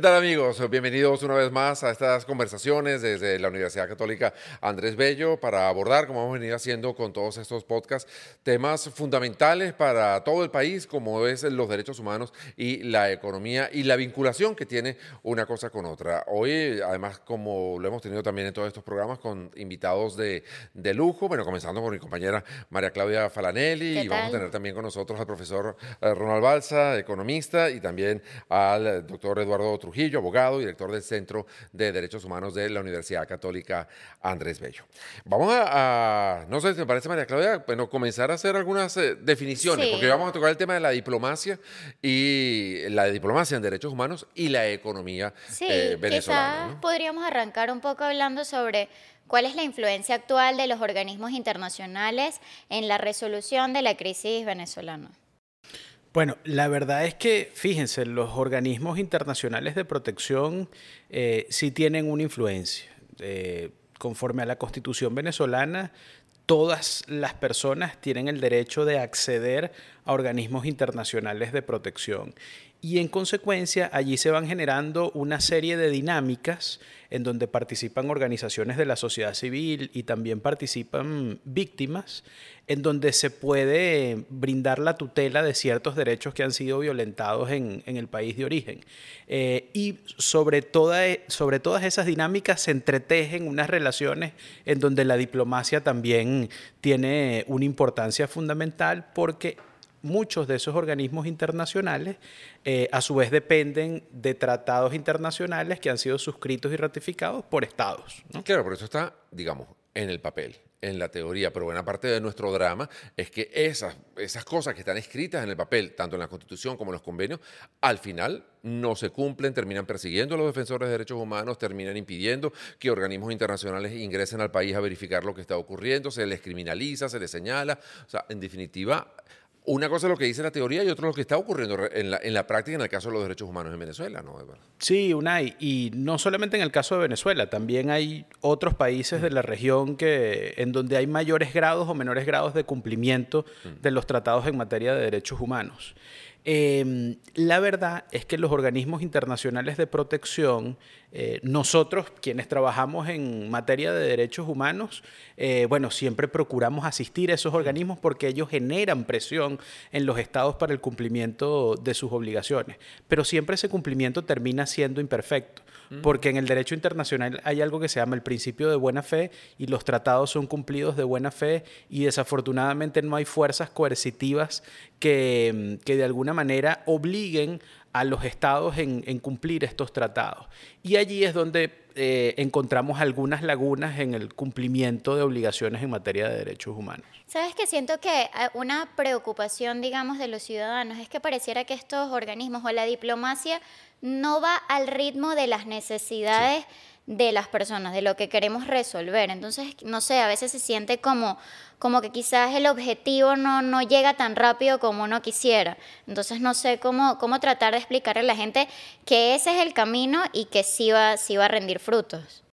¿Qué tal amigos? Bienvenidos una vez más a estas conversaciones desde la Universidad Católica Andrés Bello para abordar, como hemos venido haciendo con todos estos podcasts, temas fundamentales para todo el país, como es los derechos humanos y la economía y la vinculación que tiene una cosa con otra. Hoy, además, como lo hemos tenido también en todos estos programas, con invitados de, de lujo, bueno, comenzando con mi compañera María Claudia Falanelli y vamos a tener también con nosotros al profesor eh, Ronald Balsa, economista, y también al doctor Eduardo Trujillo, abogado, director del Centro de Derechos Humanos de la Universidad Católica Andrés Bello. Vamos a, no sé si me parece, María Claudia, bueno, comenzar a hacer algunas eh, definiciones, porque vamos a tocar el tema de la diplomacia y la diplomacia en derechos humanos y la economía sí, eh, venezolana. Quizás podríamos arrancar un poco hablando sobre ¿Cuál es la influencia actual de los organismos internacionales en la resolución de la crisis venezolana? Bueno, la verdad es que, fíjense, los organismos internacionales de protección eh, sí tienen una influencia. Eh, conforme a la constitución venezolana, todas las personas tienen el derecho de acceder a organismos internacionales de protección. Y en consecuencia, allí se van generando una serie de dinámicas en donde participan organizaciones de la sociedad civil y también participan víctimas, en donde se puede brindar la tutela de ciertos derechos que han sido violentados en, el país de origen. Eh, y sobre, toda, sobre todas esas dinámicas se entretejen unas relaciones en donde la diplomacia también tiene una importancia fundamental porque muchos de esos organismos internacionales eh, a su vez dependen de tratados internacionales que han sido suscritos y ratificados por estados. Claro, por eso está, digamos, en el papel en la teoría, pero buena parte de nuestro drama es que esas, esas cosas que están escritas en el papel, tanto en la Constitución como en los convenios, al final no se cumplen, terminan persiguiendo a los defensores de derechos humanos, terminan impidiendo que organismos internacionales ingresen al país a verificar lo que está ocurriendo, se les criminaliza, se les señala. O sea, en definitiva, una cosa es lo que dice la teoría y otra lo que está ocurriendo en la, en la práctica en el caso de los derechos humanos en Venezuela, ¿no? Sí, Unai, y no solamente en el caso de Venezuela, también hay otros países de la región que, en donde hay mayores grados o menores grados de cumplimiento de los tratados en materia de derechos humanos. Em, la verdad es que los organismos internacionales de protección, eh, nosotros quienes trabajamos en materia de derechos humanos, eh, bueno, siempre procuramos asistir a esos organismos porque ellos generan presión en los estados para el cumplimiento de sus obligaciones, pero siempre ese cumplimiento termina siendo imperfecto porque en el derecho internacional hay algo que se llama el principio de buena fe y los tratados son cumplidos de buena fe y desafortunadamente no hay fuerzas coercitivas que, que de alguna manera obliguen a los estados en, cumplir estos tratados. Y allí es donde eh, encontramos algunas lagunas en el cumplimiento de obligaciones en materia de derechos humanos. Sabes que siento que eh, una preocupación, digamos, de los ciudadanos es que pareciera que estos organismos o la diplomacia no va al ritmo de las necesidades de las personas, de lo que queremos resolver. Entonces, no sé, a veces se siente como, como que quizás el objetivo no, no llega tan rápido como uno quisiera. Entonces, no sé cómo, cómo tratar de explicarle a la gente que ese es el camino y que sí va, sí va a rendir frutos.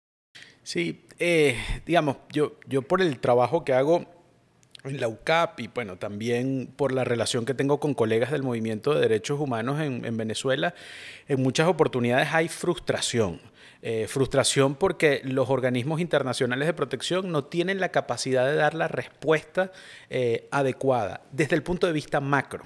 Sí, eh, digamos, yo, yo por el trabajo que hago en la UCAP y bueno, también por la relación que tengo con colegas del movimiento de derechos humanos en, en Venezuela, en muchas oportunidades hay frustración. Eh, frustración porque los organismos internacionales de protección no tienen la capacidad de dar la respuesta eh, adecuada desde el punto de vista macro.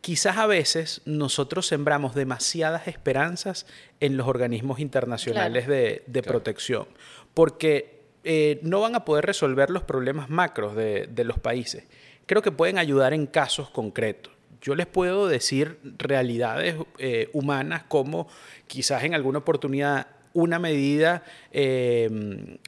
Quizás a veces nosotros sembramos demasiadas esperanzas en los organismos internacionales de, protección, porque eh, no van a poder resolver los problemas macros de, los países. Creo que pueden ayudar en casos concretos. Yo les puedo decir realidades eh, humanas como quizás en alguna oportunidad una medida eh,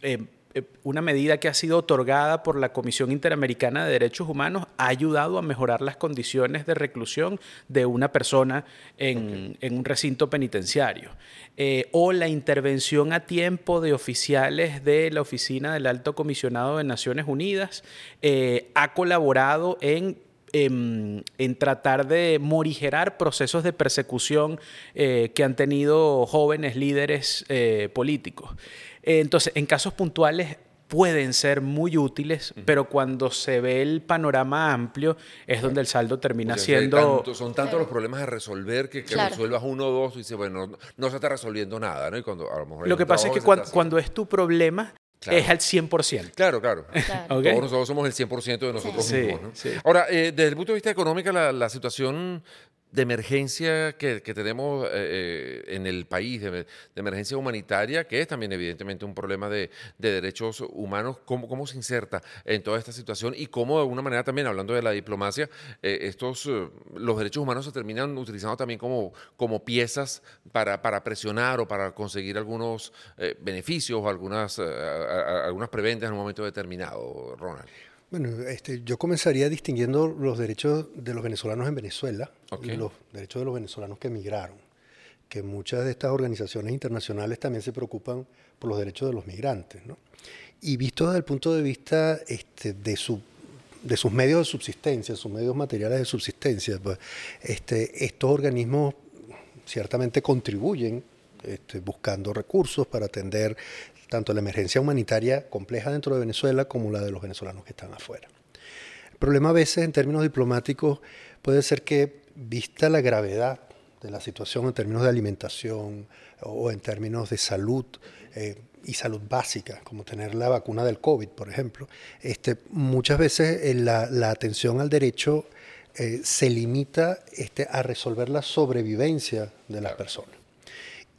eh, una medida que ha sido otorgada por la Comisión Interamericana de Derechos Humanos ha ayudado a mejorar las condiciones de reclusión de una persona en, un recinto penitenciario. Eh, o la intervención a tiempo de oficiales de la Oficina del Alto Comisionado de Naciones Unidas eh, ha colaborado en en, tratar de morigerar procesos de persecución que han tenido jóvenes líderes políticos. Eh, entonces, en casos puntuales pueden ser muy útiles, pero cuando se ve el panorama amplio es donde el saldo termina siendo... son tantos los problemas a resolver que, que resuelvas uno o dos y dices, bueno, no, se está resolviendo nada, ¿no? Y cuando a lo mejor... Lo que pasa es que cuando, es tu problema, Es al 100%. Claro, claro. Todos nosotros somos el 100% de nosotros mismos. ¿no? Ahora, eh, desde el punto de vista económico, la, la situación de emergencia que, tenemos eh, eh, en el país, de, emergencia humanitaria, que es también evidentemente un problema de, derechos humanos, ¿cómo, ¿cómo, se inserta en toda esta situación y cómo de alguna manera también, hablando de la diplomacia, eh, estos, los derechos humanos se terminan utilizando también como, como piezas para, para presionar o para conseguir algunos beneficios o algunas, algunas preventas en un momento determinado, Ronald? Bueno, este, yo comenzaría distinguiendo los derechos de los venezolanos en Venezuela y los derechos de los venezolanos que emigraron, que muchas de estas organizaciones internacionales también se preocupan por los derechos de los migrantes. ¿no? Y visto desde el punto de vista este, de, su, de sus medios de subsistencia, sus medios materiales de subsistencia, pues, este, estos organismos ciertamente contribuyen este, buscando recursos para atender tanto la emergencia humanitaria compleja dentro de Venezuela como la de los venezolanos que están afuera. El problema a veces en términos diplomáticos puede ser que, vista la gravedad de la situación en términos de alimentación o en términos de salud, eh, y salud básica, como tener la vacuna del COVID, por ejemplo, este, muchas veces eh, la, atención al derecho eh, se limita este, a resolver la sobrevivencia de las personas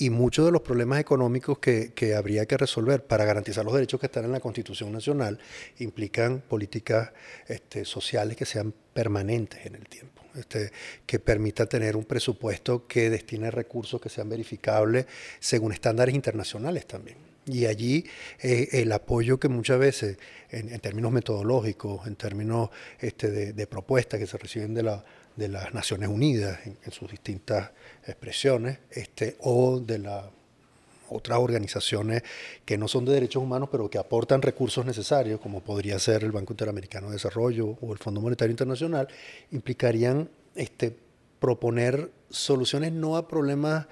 y muchos de los problemas económicos que, habría que resolver para garantizar los derechos que están en la Constitución Nacional implican políticas este, sociales que sean permanentes en el tiempo, este, que permita tener un presupuesto que destine recursos que sean verificables según estándares internacionales también. Y allí eh, el apoyo que muchas veces, en, términos metodológicos, en términos este, de propuestas que se reciben de la de las Naciones Unidas en, sus distintas expresiones, este, o de las otras organizaciones que no son de derechos humanos, pero que aportan recursos necesarios, como podría ser el Banco Interamericano de Desarrollo o el Fondo Monetario Internacional, implicarían este, proponer soluciones no a problemas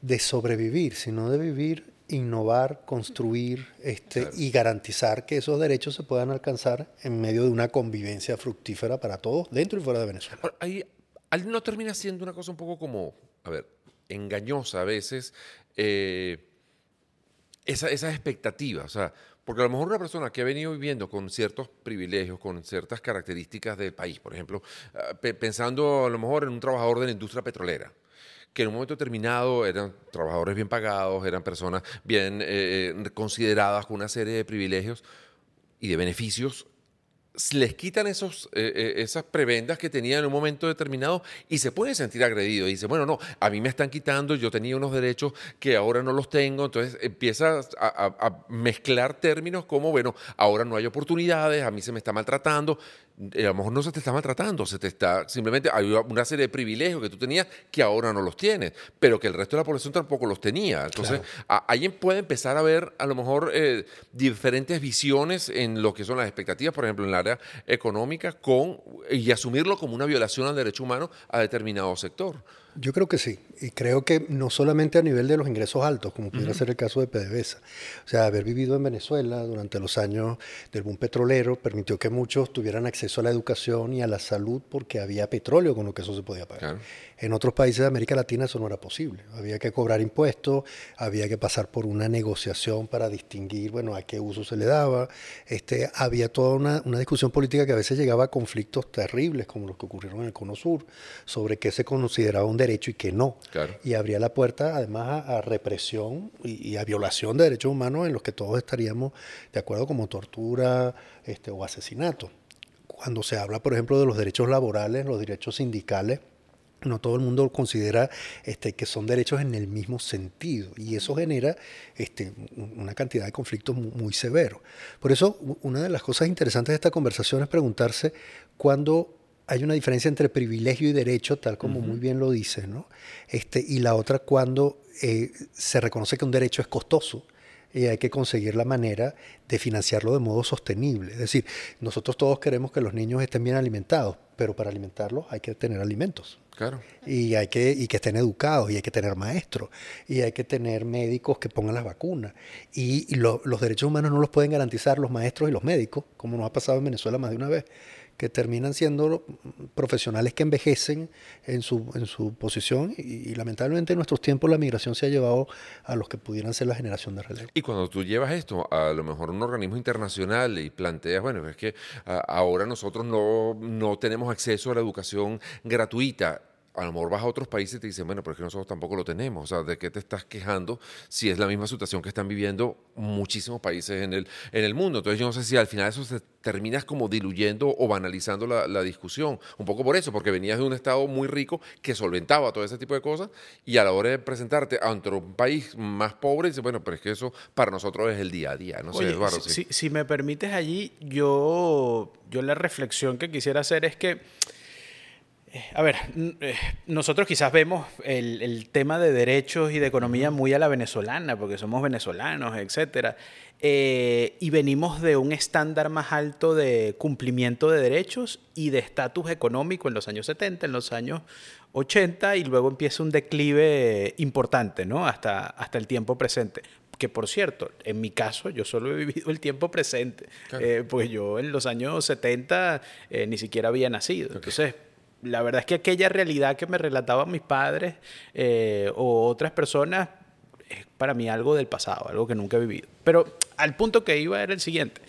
de sobrevivir, sino de vivir innovar, construir este, y garantizar que esos derechos se puedan alcanzar en medio de una convivencia fructífera para todos, dentro y fuera de Venezuela. Ahí, no termina siendo una cosa un poco como, a ver, engañosa a veces, eh, esa, esas expectativas. O sea, porque a lo mejor una persona que ha venido viviendo con ciertos privilegios, con ciertas características del país, por ejemplo, ah, pensando a lo mejor en un trabajador de la industria petrolera, que en un momento determinado eran trabajadores bien pagados, eran personas bien eh, eh, consideradas con una serie de privilegios y de beneficios, les quitan esos, eh, esas prebendas que tenían en un momento determinado y se pueden sentir agredidos. Y dice, bueno, no, a mí me están quitando, yo tenía unos derechos que ahora no los tengo. Entonces empieza a mezclar términos como, bueno, ahora no hay oportunidades, a mí se me está maltratando. Eh, a lo mejor no se te está maltratando, se te está simplemente hay una serie de privilegios que tú tenías que ahora no los tienes, pero que el resto de la población tampoco los tenía. Entonces, alguien puede empezar a ver a lo mejor eh, diferentes visiones en lo que son las expectativas, por ejemplo, en el área económica, con y asumirlo como una violación al derecho humano a determinado sector. Yo creo que sí, y creo que no solamente a nivel de los ingresos altos, como pudiera ser el caso de PDVSA. O sea, haber vivido en Venezuela durante los años del boom petrolero permitió que muchos tuvieran acceso a la educación y a la salud porque había petróleo con lo que eso se podía pagar. En otros países de América Latina eso no era posible. Había que cobrar impuestos, había que pasar por una negociación para distinguir, bueno, a qué uso se le daba. Este, había toda una, una discusión política que a veces llegaba a conflictos terribles, como los que ocurrieron en el Cono Sur, sobre qué se consideraba un derecho y qué no. Y abría la puerta además a, represión y, a violación de derechos humanos en los que todos estaríamos de acuerdo como tortura este, o asesinato. Cuando se habla, por ejemplo, de los derechos laborales, los derechos sindicales, no todo el mundo considera este, que son derechos en el mismo sentido y eso genera este, una cantidad de conflictos muy, severos. Por eso, una de las cosas interesantes de esta conversación es preguntarse cuándo hay una diferencia entre privilegio y derecho, tal como muy bien lo dice, ¿no? Este, y la otra cuando eh, se reconoce que un derecho es costoso y hay que conseguir la manera de financiarlo de modo sostenible. Es decir, nosotros todos queremos que los niños estén bien alimentados, pero para alimentarlos hay que tener alimentos. Claro. Y hay que, y que estén educados, y hay que tener maestros, y hay que tener médicos que pongan las vacunas. Y, los derechos humanos no los pueden garantizar los maestros y los médicos, como nos ha pasado en Venezuela más de una vez que terminan siendo profesionales que envejecen en su, en su posición y, lamentablemente en nuestros tiempos la migración se ha llevado a los que pudieran ser la generación de relevo. Y cuando tú llevas esto a lo mejor un organismo internacional y planteas, bueno, es que ahora nosotros no, no tenemos acceso a la educación gratuita, a lo mejor vas a otros países y te dicen, bueno, pero es que nosotros tampoco lo tenemos. O sea, ¿de qué te estás quejando si es la misma situación que están viviendo muchísimos países en el, en el mundo? Entonces yo no sé si al final eso se terminas como diluyendo o banalizando la, discusión. Un poco por eso, porque venías de un estado muy rico que solventaba todo ese tipo de cosas y a la hora de presentarte ante un país más pobre, dices, bueno, pero es que eso para nosotros es el día a día. No sé, Eduardo. Si, si, me permites allí, yo, yo la reflexión que quisiera hacer es que a ver, eh, nosotros quizás vemos el, tema de derechos y de economía muy a la venezolana, porque somos venezolanos, etc. Eh, y venimos de un estándar más alto de cumplimiento de derechos y de estatus económico en los años 70, en los años 80, y luego empieza un declive importante, ¿no? Hasta, hasta el tiempo presente que por cierto, en mi caso yo solo he vivido el tiempo presente, eh, pues yo en los años 70 ni siquiera había nacido. Entonces, la verdad es que aquella realidad que me relataban mis padres eh, o otras personas es para mí algo del pasado, algo que nunca he vivido. Pero al punto que iba era el siguiente.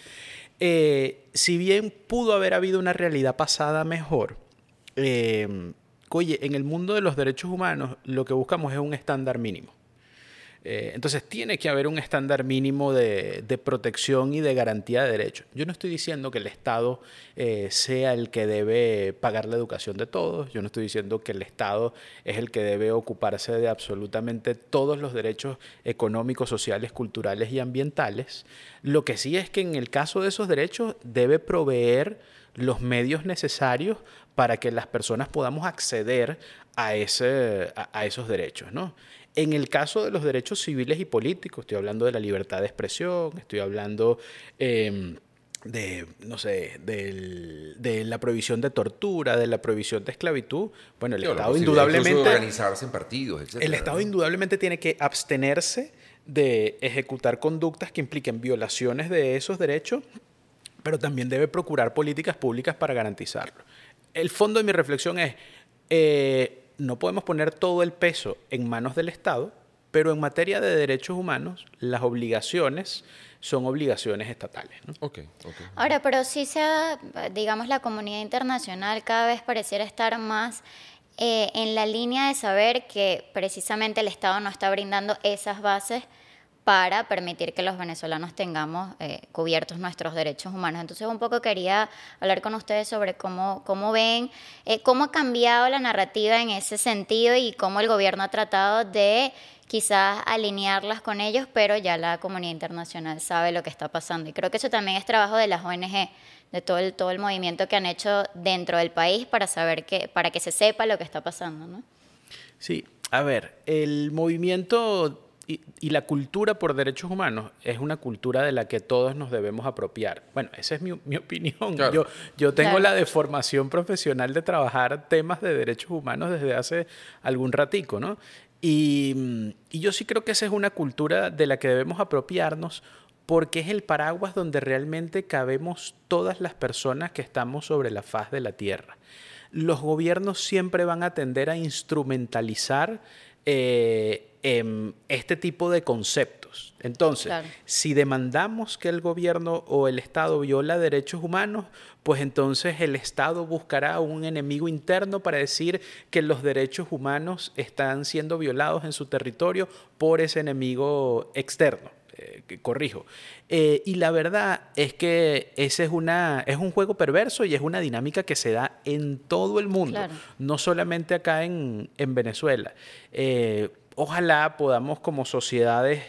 Eh, si bien pudo haber habido una realidad pasada mejor, eh, oye, en el mundo de los derechos humanos lo que buscamos es un estándar mínimo. Eh, entonces tiene que haber un estándar mínimo de, protección y de garantía de derechos. Yo no estoy diciendo que el Estado eh, sea el que debe pagar la educación de todos, yo no estoy diciendo que el Estado es el que debe ocuparse de absolutamente todos los derechos económicos, sociales, culturales y ambientales. Lo que sí es que en el caso de esos derechos debe proveer los medios necesarios para que las personas podamos acceder a, ese, a esos derechos. ¿no? En el caso de los derechos civiles y políticos, estoy hablando de la libertad de expresión, estoy hablando em, de, no sé, de la prohibición de tortura, de la prohibición de esclavitud. Bueno, el Estado indudablemente... organizarse en partidos, El Estado indudablemente tiene que abstenerse de ejecutar conductas que impliquen violaciones de esos derechos, pero también debe procurar políticas públicas para garantizarlo. El fondo de mi reflexión es... Eh, no podemos poner todo el peso en manos del Estado, pero en materia de derechos humanos, las obligaciones son obligaciones estatales. Ahora, pero sí sea, digamos, la comunidad internacional cada vez pareciera estar más eh, en la línea de saber que precisamente el Estado no está brindando esas bases para permitir que los venezolanos tengamos eh, cubiertos nuestros derechos humanos. Entonces, un poco quería hablar con ustedes sobre cómo, cómo ven, eh, cómo ha cambiado la narrativa en ese sentido y cómo el gobierno ha tratado de quizás alinearlas con ellos, pero ya la comunidad internacional sabe lo que está pasando. Y creo que eso también es trabajo de las ONG, de todo el, todo el movimiento que han hecho dentro del país para saber que, para que se sepa lo que está pasando. ¿no? Sí, a ver, el movimiento y, la cultura por derechos humanos es una cultura de la que todos nos debemos apropiar. Bueno, esa es mi, opinión. Yo, yo tengo la deformación profesional de trabajar temas de derechos humanos desde hace algún ratico, ¿no? Y, y yo sí creo que esa es una cultura de la que debemos apropiarnos porque es el paraguas donde realmente cabemos todas las personas que estamos sobre la faz de la tierra. Los gobiernos siempre van a tender a instrumentalizar eh, Em, este tipo de conceptos. Entonces, si demandamos que el gobierno o el Estado viola derechos humanos, pues entonces el Estado buscará un enemigo interno para decir que los derechos humanos están siendo violados en su territorio por ese enemigo externo. Eh, corrijo. Eh, y la verdad es que ese es, una, es un juego perverso y es una dinámica que se da en todo el mundo, no solamente acá en, en Venezuela. Eh, ojalá podamos como sociedades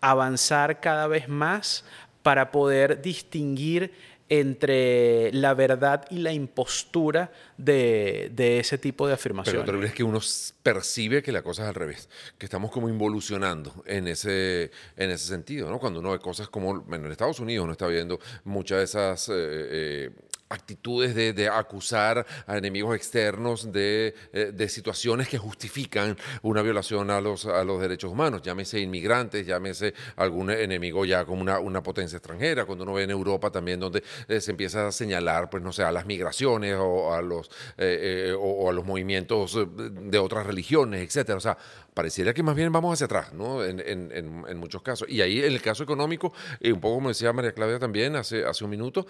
avanzar cada vez más para poder distinguir entre la verdad y la impostura de, ese tipo de afirmaciones. Pero lo es que uno percibe que la cosa es al revés, que estamos como involucionando en ese, en ese sentido, ¿no? Cuando uno ve cosas como, bueno, en Estados Unidos uno está viendo muchas de esas... Eh, eh, actitudes de, acusar a enemigos externos de, eh, de, situaciones que justifican una violación a los, a los derechos humanos, llámese inmigrantes, llámese algún enemigo ya como una, una potencia extranjera, cuando uno ve en Europa también donde eh, se empieza a señalar, pues no sé, a las migraciones o a los, eh, o, a los movimientos de otras religiones, etcétera. O sea, pareciera que más bien vamos hacia atrás, ¿no? En, en, en, muchos casos. Y ahí en el caso económico, un poco como decía María Claudia también hace, hace un minuto,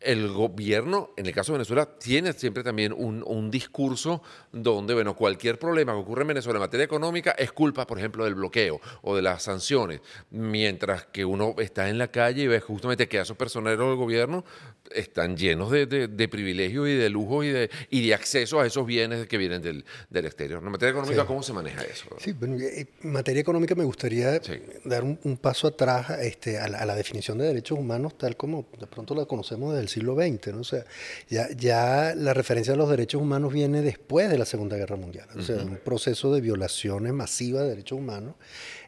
el gobierno en el caso de Venezuela, tiene siempre también un, un, discurso donde, bueno, cualquier problema que ocurre en Venezuela en materia económica es culpa, por ejemplo, del bloqueo o de las sanciones, mientras que uno está en la calle y ve justamente que esos personeros del gobierno están llenos de, de, privilegios y de lujos y de, y de acceso a esos bienes que vienen del, del exterior. En materia económica, ¿cómo se maneja eso? Sí, bueno, eh, en materia económica me gustaría dar un, paso atrás este, a, la, definición de derechos humanos tal como de pronto la conocemos desde el siglo XX. ¿no? O sea, ya, ya la referencia a los derechos humanos viene después de la Segunda Guerra Mundial. O sea, un proceso de violaciones masivas de derechos humanos.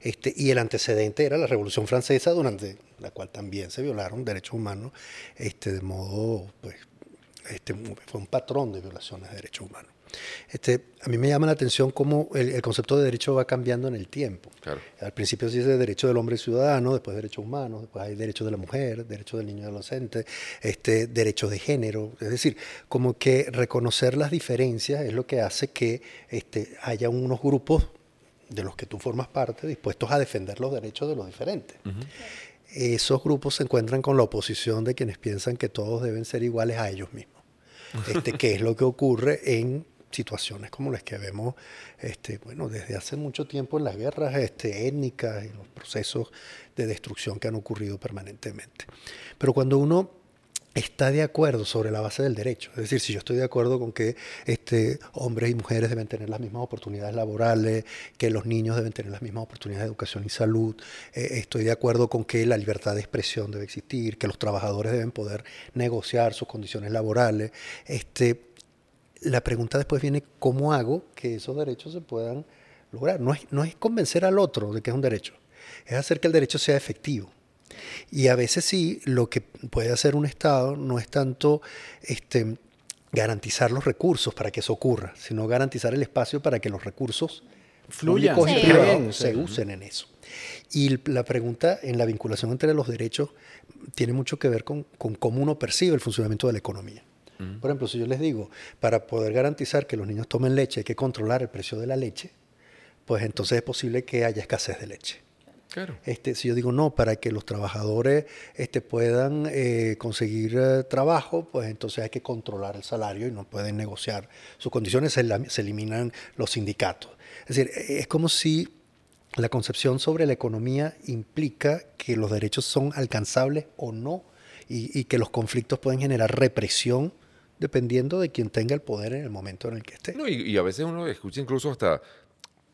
Este, y el antecedente era la Revolución Francesa, durante la cual también se violaron derechos humanos este, de modo, pues, este, fue un patrón de violaciones de derechos humanos. Este, a mí me llama la atención cómo el, concepto de derecho va cambiando en el tiempo. Al principio se dice derecho del hombre ciudadano, después derechos humanos, después hay derechos de la mujer, derecho del niño y adolescente, este, derecho de género. Es decir, como que reconocer las diferencias es lo que hace que este, haya unos grupos de los que tú formas parte dispuestos a defender los derechos de los diferentes. Esos grupos se encuentran con la oposición de quienes piensan que todos deben ser iguales a ellos mismos. Este, que es lo que ocurre en situaciones como las que vemos este, bueno, desde hace mucho tiempo en las guerras este, étnicas y los procesos de destrucción que han ocurrido permanentemente. Pero cuando uno está de acuerdo sobre la base del derecho. Es decir, si yo estoy de acuerdo con que este, hombres y mujeres deben tener las mismas oportunidades laborales, que los niños deben tener las mismas oportunidades de educación y salud, eh, estoy de acuerdo con que la libertad de expresión debe existir, que los trabajadores deben poder negociar sus condiciones laborales, este, la pregunta después viene, ¿cómo hago que esos derechos se puedan lograr? No es, no es convencer al otro de que es un derecho, es hacer que el derecho sea efectivo. Y a veces sí, lo que puede hacer un Estado no es tanto este, garantizar los recursos para que eso ocurra, sino garantizar el espacio para que los recursos fluyan y se usen en eso. Y la pregunta en la vinculación entre los derechos tiene mucho que ver con cómo uno percibe el funcionamiento de la economía. Por ejemplo, si yo les digo, para poder garantizar que los niños tomen leche hay que controlar el precio de la leche, pues entonces es posible que haya escasez de leche. Claro. Este, si yo digo no, para que los trabajadores este, puedan eh, conseguir eh, trabajo, pues entonces hay que controlar el salario y no pueden negociar sus condiciones, se, se eliminan los sindicatos. Es decir, e, es como si la concepción sobre la economía implica que los derechos son alcanzables o no y, y que los conflictos pueden generar represión dependiendo de quien tenga el poder en el momento en el que esté. No, y, a veces uno escucha incluso hasta,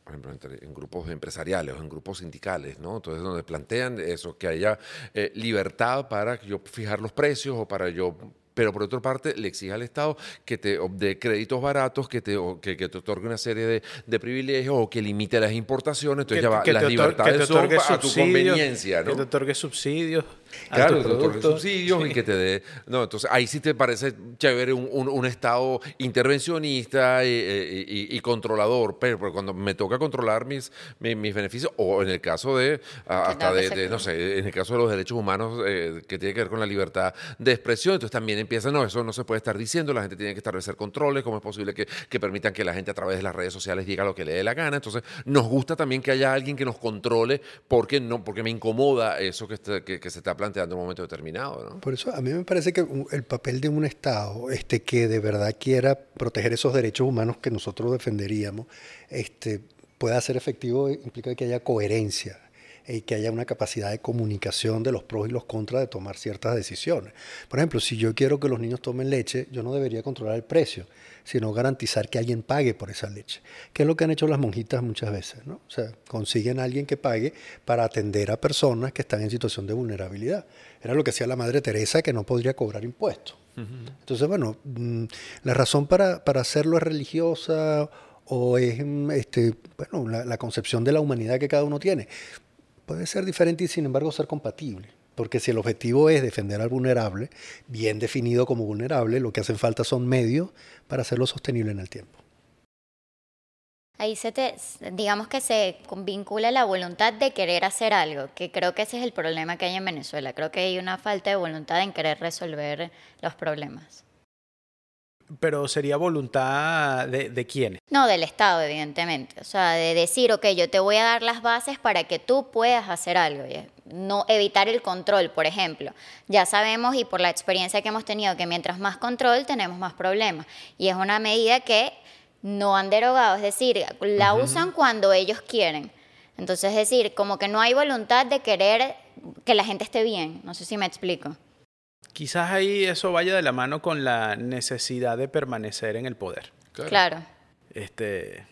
por ejemplo, en grupos empresariales o en grupos sindicales, ¿no? Entonces, donde plantean eso, que haya eh, libertad para yo fijar los precios o para yo pero por otra parte le exige al Estado que te dé créditos baratos, que te, que, que te otorgue una serie de, de, privilegios o que limite las importaciones. Entonces ya va, las libertades son a tu conveniencia. ¿no? Que te otorgue subsidios. Claro, otorgue subsidios y que te dé... No, entonces ahí sí te parece chévere un, un, Estado intervencionista y, y, controlador, pero, cuando me toca controlar mis, mis, beneficios, o en el caso de, hasta de, no sé, en el caso de los derechos humanos eh, que tiene que ver con la libertad de expresión, entonces también empieza, no, eso no se puede estar diciendo, la gente tiene que establecer controles, cómo es posible que, que, permitan que la gente a través de las redes sociales diga lo que le dé la gana. Entonces, nos gusta también que haya alguien que nos controle porque, no, porque me incomoda eso que, que, se está planteando en un momento determinado. ¿no? Por eso a mí me parece que el papel de un Estado este, que de verdad quiera proteger esos derechos humanos que nosotros defenderíamos, este, pueda ser efectivo implica que haya coherencia y que haya una capacidad de comunicación de los pros y los contras de tomar ciertas decisiones. Por ejemplo, si yo quiero que los niños tomen leche, yo no debería controlar el precio, sino garantizar que alguien pague por esa leche, que es lo que han hecho las monjitas muchas veces, ¿no? O sea, consiguen a alguien que pague para atender a personas que están en situación de vulnerabilidad. Era lo que hacía la Madre Teresa, que no podría cobrar impuestos. Entonces, bueno, mm, la razón para, para hacerlo es religiosa o es mm, este, bueno, la, la, concepción de la humanidad que cada uno tiene. Puede ser diferente y sin embargo ser compatible. Porque si el objetivo es defender al vulnerable, bien definido como vulnerable, lo que hacen falta son medios para hacerlo sostenible en el tiempo. Ahí se te, digamos que se vincula la voluntad de querer hacer algo, que creo que ese es el problema que hay en Venezuela. Creo que hay una falta de voluntad en querer resolver los problemas. Pero sería voluntad de, de quién? No, del Estado, evidentemente. O sea, de decir, ok, yo te voy a dar las bases para que tú puedas hacer algo. No evitar el control, por ejemplo. Ya sabemos y por la experiencia que hemos tenido que mientras más control tenemos más problemas. Y es una medida que no han derogado, es decir, la usan cuando ellos quieren. Entonces, es decir, como que no hay voluntad de querer que la gente esté bien. No sé si me explico. Quizás ahí eso vaya de la mano con la necesidad de permanecer en el poder. Claro. claro. Este,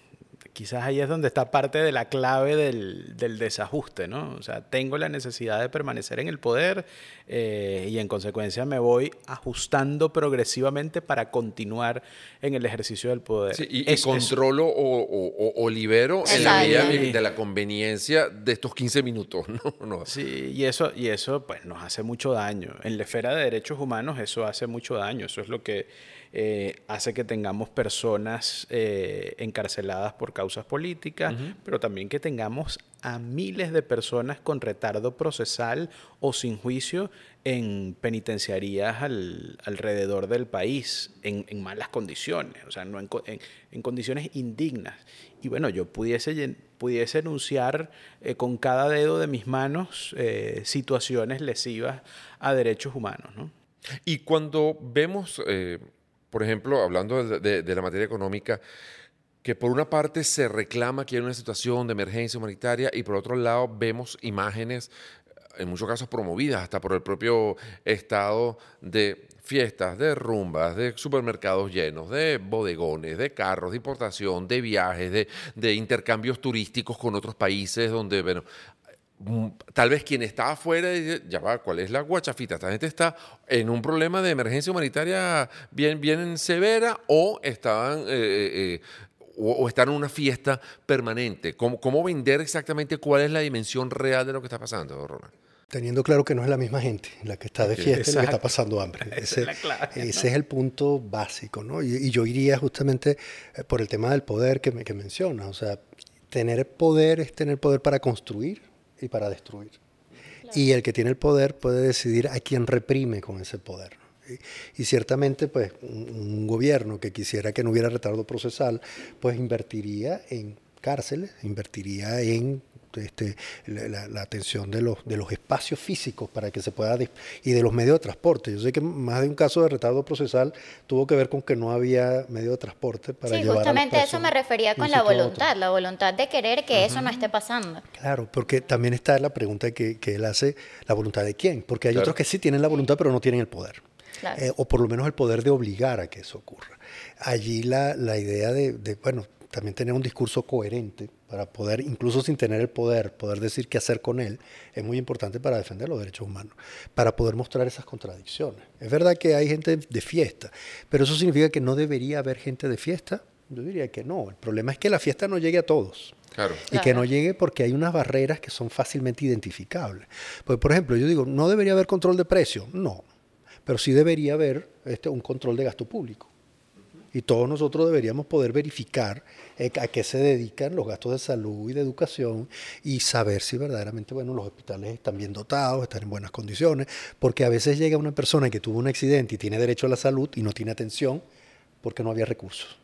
quizás ahí es donde está parte de la clave del, del desajuste, ¿no? O sea, tengo la necesidad de permanecer en el poder eh, y en consecuencia me voy ajustando progresivamente para continuar en el ejercicio del poder. Sí, y, es, controlo o, o, o, libero en la medida de la conveniencia de estos 15 minutos, ¿no? no. Sí, y eso, y eso pues, nos hace mucho daño. En la esfera de derechos humanos eso hace mucho daño. Eso es lo que eh, hace que tengamos personas eh, encarceladas por causas políticas, pero también que tengamos a miles de personas con retardo procesal o sin juicio en penitenciarías alrededor del país, en, malas condiciones, o sea, no en, en, condiciones indignas. Y bueno, yo pudiese, pudiese enunciar eh, con cada dedo de mis manos situaciones lesivas a derechos humanos. ¿no? Y cuando vemos por ejemplo, hablando de, la materia económica, que por una parte se reclama que hay una situación de emergencia humanitaria y por otro lado vemos imágenes, en muchos casos promovidas hasta por el propio Estado, de fiestas, de rumbas, de supermercados llenos, de bodegones, de carros, de importación, de viajes, de, de intercambios turísticos con otros países donde, bueno, tal vez quien está afuera dice, ya va, ¿cuál es la guachafita? Esta gente está en un problema de emergencia humanitaria bien, bien severa o estaban... Eh, eh, eh, o, están en una fiesta permanente. ¿Cómo, ¿Cómo, vender exactamente cuál es la dimensión real de lo que está pasando, Ronald? Teniendo claro que no es la misma gente la que está de fiesta y la que está pasando hambre. Ese, es, ese es el punto básico, ¿no? Y, y, yo iría justamente por el tema del poder que, me, que mencionas. O sea, tener poder es tener poder para construir y para destruir. Y el que tiene el poder puede decidir a quién reprime con ese poder. Y, ciertamente, pues, un, gobierno que quisiera que no hubiera retardo procesal, pues invertiría en cárceles, invertiría en este, la, atención de los, de los espacios físicos para que se pueda y de los medios de transporte. Yo sé que más de un caso de retardo procesal tuvo que ver con que no había medio de transporte para sí, justamente a eso me refería con la voluntad, la voluntad de querer que eso no esté pasando. Claro, porque también está la pregunta que, que él hace, la voluntad de quién, porque hay otros que sí tienen la voluntad pero no tienen el poder. Eh, o por lo menos el poder de obligar a que eso ocurra. Allí la, la idea de, de, bueno, también tener un discurso coherente para poder, incluso sin tener el poder, poder decir qué hacer con él, es muy importante para defender los derechos humanos, para poder mostrar esas contradicciones. Es verdad que hay gente de fiesta, pero eso significa que no debería haber gente de fiesta. Yo diría que no. El problema es que la fiesta no llegue a todos. Claro. Y que no llegue porque hay unas barreras que son fácilmente identificables. Pues, por ejemplo, yo digo, ¿no debería haber control de precios? No. Pero sí debería haber este, un control de gasto público y todos nosotros deberíamos poder verificar eh, a qué se dedican los gastos de salud y de educación y saber si verdaderamente bueno, los hospitales están bien dotados, están en buenas condiciones, porque a veces llega una persona que tuvo un accidente y tiene derecho a la salud y no tiene atención porque no había recursos.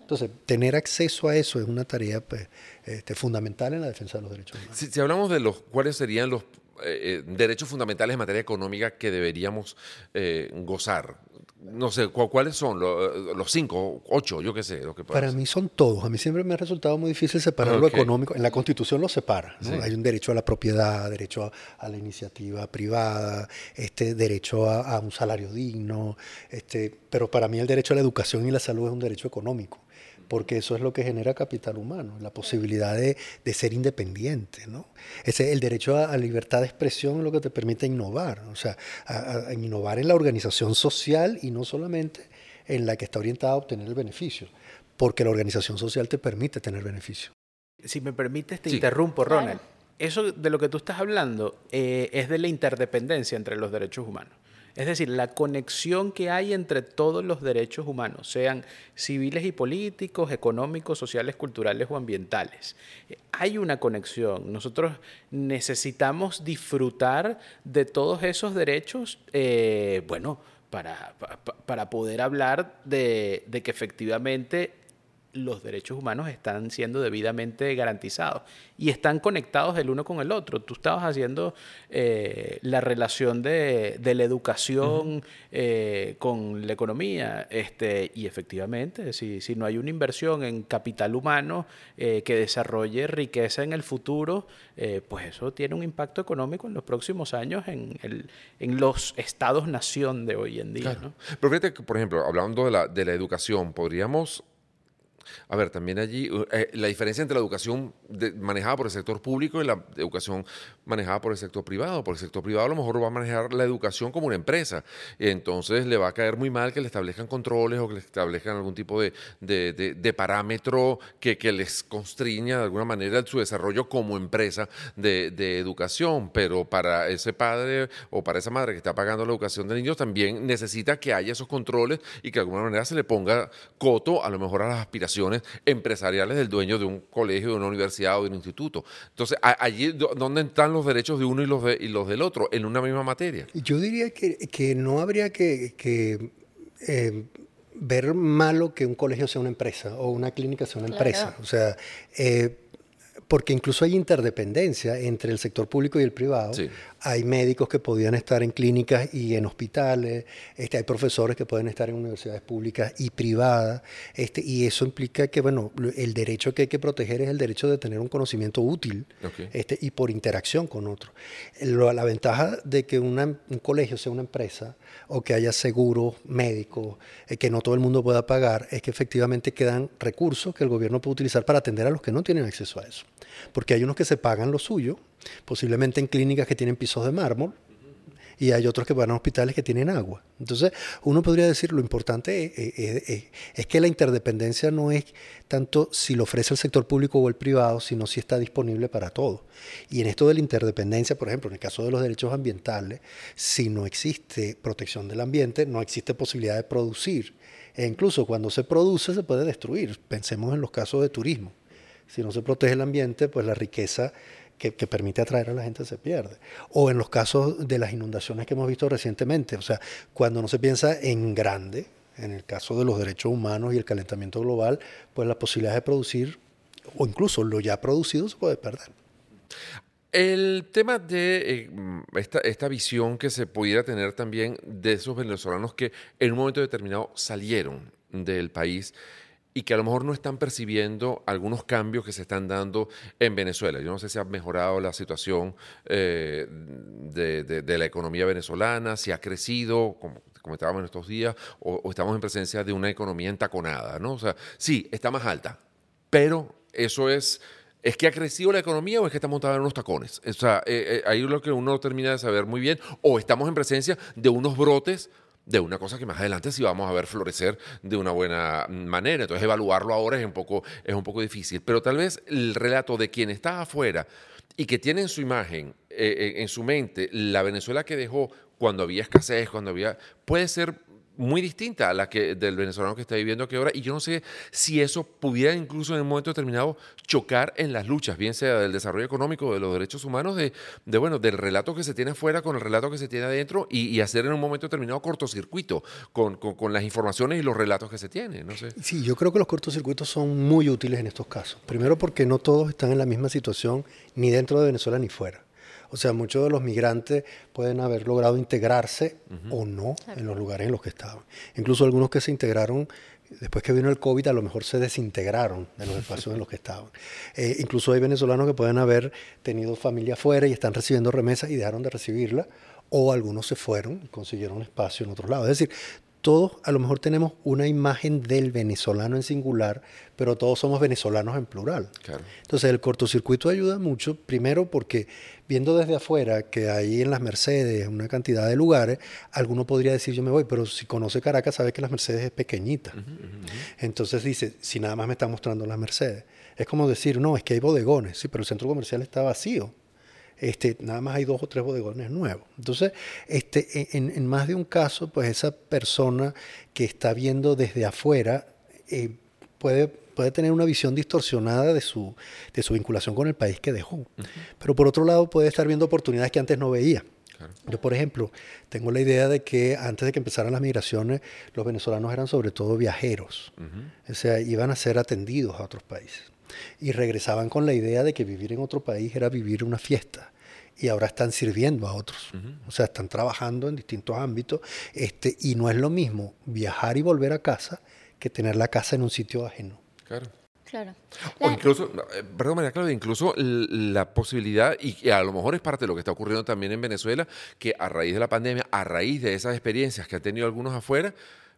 Entonces, tener acceso a eso es una tarea pues, este, fundamental en la defensa de los derechos humanos. Si, hablamos de los cuáles serían los eh, derechos fundamentales en materia económica que deberíamos gozar? No sé, ¿cuáles son? ¿Los cinco, ocho, yo qué sé? Lo que Para mí son todos. A mí siempre me ha resultado muy difícil separar lo económico. En la Constitución lo separa. Hay un derecho a la propiedad, derecho a, la iniciativa privada, este derecho a, a, un salario digno. Este, pero para mí el derecho a la educación y la salud es un derecho económico porque eso es lo que genera capital humano, la posibilidad de, ser independiente. ¿no? Ese, el derecho a, libertad de expresión es lo que te permite innovar, o sea, a, innovar en la organización social y no solamente en la que está orientada a obtener el beneficio, porque la organización social te permite tener beneficio. Si me permites, te interrumpo, Ronald. Eso de lo que tú estás hablando eh, es de la interdependencia entre los derechos humanos. Es decir, la conexión que hay entre todos los derechos humanos, sean civiles y políticos, económicos, sociales, culturales o ambientales. Hay una conexión. Nosotros necesitamos disfrutar de todos esos derechos, eh, bueno, para, para, poder hablar de, de que efectivamente los derechos humanos están siendo debidamente garantizados y están conectados el uno con el otro. Tú estabas haciendo eh, la relación de, la educación eh, con la economía este, y efectivamente, si, si, no hay una inversión en capital humano eh, que desarrolle riqueza en el futuro, pues eso tiene un impacto económico en los próximos años en, el, en los estados-nación de hoy en día. Pero fíjate que, por ejemplo, hablando de la, de la educación, podríamos a ver, también allí eh, la diferencia entre la educación manejada por el sector público y la educación manejada por el sector privado. Por el sector privado a lo mejor va a manejar la educación como una empresa. Entonces le va a caer muy mal que le establezcan controles o que le establezcan algún tipo de, de, parámetro que, que, les constriña de alguna manera su desarrollo como empresa de, educación. Pero para ese padre o para esa madre que está pagando la educación de niños también necesita que haya esos controles y que de alguna manera se le ponga coto a lo mejor a las aspiraciones empresariales del dueño de un colegio, de una universidad o de un instituto. Entonces, allí, ¿dónde están los derechos de uno y los, de, y los del otro? En una misma materia. Yo diría que, que no habría que, que eh, ver malo que un colegio sea una empresa o una clínica sea una empresa. O sea, eh, porque incluso hay interdependencia entre el sector público y el privado. Hay médicos que podían estar en clínicas y en hospitales, este, hay profesores que pueden estar en universidades públicas y privadas, este, y eso implica que, bueno, el derecho que hay que proteger es el derecho de tener un conocimiento útil este, y por interacción con otros. La ventaja de que un colegio sea una empresa o que haya seguros médicos eh, que no todo el mundo pueda pagar es que efectivamente quedan recursos que el gobierno puede utilizar para atender a los que no tienen acceso a eso. Porque hay unos que se pagan lo suyo, posiblemente en clínicas que tienen pisos de mármol, y hay otros que van a hospitales que tienen agua. Entonces, uno podría decir, lo importante es, que la interdependencia no es tanto si lo ofrece el sector público o el privado, sino si está disponible para todos. Y en esto de la interdependencia, por ejemplo, en el caso de los derechos ambientales, si no existe protección del ambiente, no existe posibilidad de producir. E incluso cuando se produce, se puede destruir. Pensemos en los casos de turismo. Si no se protege el ambiente, pues la riqueza que, permite atraer a la gente se pierde. O en los casos de las inundaciones que hemos visto recientemente, o sea, cuando no se piensa en grande, en el caso de los derechos humanos y el calentamiento global, pues la posibilidad de producir, o incluso lo ya producido, se puede perder. El tema de eh, esta, esta, visión que se pudiera tener también de esos venezolanos que en un momento determinado salieron del país y que a lo mejor no están percibiendo algunos cambios que se están dando en Venezuela. Yo no sé si ha mejorado la situación eh, de, la economía venezolana, si ha crecido, como comentábamos en estos días, o, estamos en presencia de una economía entaconada, ¿no? O sea, sí, está más alta, pero eso es... ¿Es que ha crecido la economía o es que está montada en unos tacones? O sea, eh, eh, ahí es lo que uno termina de saber muy bien. O estamos en presencia de unos brotes de una cosa que más adelante sí vamos a ver florecer de una buena manera. Entonces evaluarlo ahora es un poco, es un poco difícil. Pero tal vez el relato de quien está afuera y que tiene en su imagen, eh, en su mente, la Venezuela que dejó cuando había escasez, cuando había... puede ser muy distinta a la que del venezolano que está viviendo aquí ahora y yo no sé si eso pudiera incluso en un momento determinado chocar en las luchas, bien sea del desarrollo económico, de los derechos humanos, de, de bueno, del relato que se tiene afuera con el relato que se tiene adentro y, hacer en un momento determinado cortocircuito con, con, las informaciones y los relatos que se tienen, no sé. Sí, yo creo que los cortocircuitos son muy útiles en estos casos. Primero porque no todos están en la misma situación ni dentro de Venezuela ni fuera. O sea, muchos de los migrantes pueden haber logrado integrarse o no en los lugares en los que estaban. Incluso algunos que se integraron después que vino el COVID, a lo mejor se desintegraron de los espacios en los que estaban. Eh, incluso hay venezolanos que pueden haber tenido familia afuera y están recibiendo remesas y dejaron de recibirla, o algunos se fueron y consiguieron espacio en otros lados. Es decir, todos a lo mejor tenemos una imagen del venezolano en singular, pero todos somos venezolanos en plural. Entonces el cortocircuito ayuda mucho, primero porque viendo desde afuera que hay en las Mercedes una cantidad de lugares, alguno podría decir yo me voy, pero si conoce Caracas sabe que las Mercedes es pequeñita. Entonces dice, si nada más me está mostrando las Mercedes. Es como decir, no, es que hay bodegones, sí, pero el centro comercial está vacío este, nada más hay dos o tres bodegones nuevos. Entonces, este, en, más de un caso, pues esa persona que está viendo desde afuera eh, puede, puede tener una visión distorsionada de su, de su vinculación con el país que dejó. Pero por otro lado, puede estar viendo oportunidades que antes no veía. Yo, por ejemplo, tengo la idea de que antes de que empezaran las migraciones, los venezolanos eran sobre todo viajeros. O sea, iban a ser atendidos a otros países y regresaban con la idea de que vivir en otro país era vivir una fiesta y ahora están sirviendo a otros. O sea, están trabajando en distintos ámbitos este, y no es lo mismo viajar y volver a casa que tener la casa en un sitio ajeno. Claro. Claro. O incluso, eh, perdón María Claudia, incluso la posibilidad, y a lo mejor es parte de lo que está ocurriendo también en Venezuela, que a raíz de la pandemia, a raíz de esas experiencias que han tenido algunos afuera,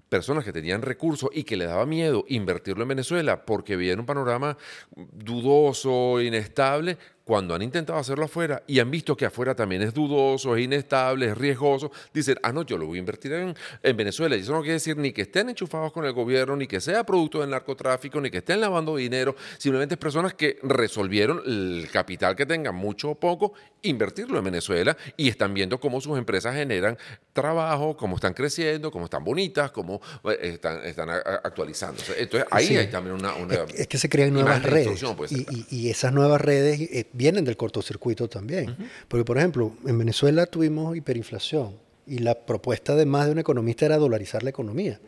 personas que tenían recursos y que le daba miedo invertirlo en Venezuela porque veían un panorama dudoso, inestable, cuando han intentado hacerlo afuera y han visto que afuera también es dudoso, es inestable, es riesgoso, dicen, ah, no, yo lo voy a invertir en, Venezuela. Y eso no quiere decir ni que estén enchufados con el gobierno, ni que sea producto del narcotráfico, ni que estén lavando dinero. Simplemente es personas que resolvieron el capital que tengan, mucho o poco, invertirlo en Venezuela y están viendo cómo sus empresas generan trabajo, cómo están creciendo, cómo están bonitas, cómo eh, están, están actualizándose. Entonces ahí hay también una, Es que se crean nuevas redes. Pues. Y, esas nuevas redes eh, vienen del cortocircuito también. Porque, por ejemplo, en Venezuela tuvimos hiperinflación y la propuesta de más de un economista era dolarizar la economía.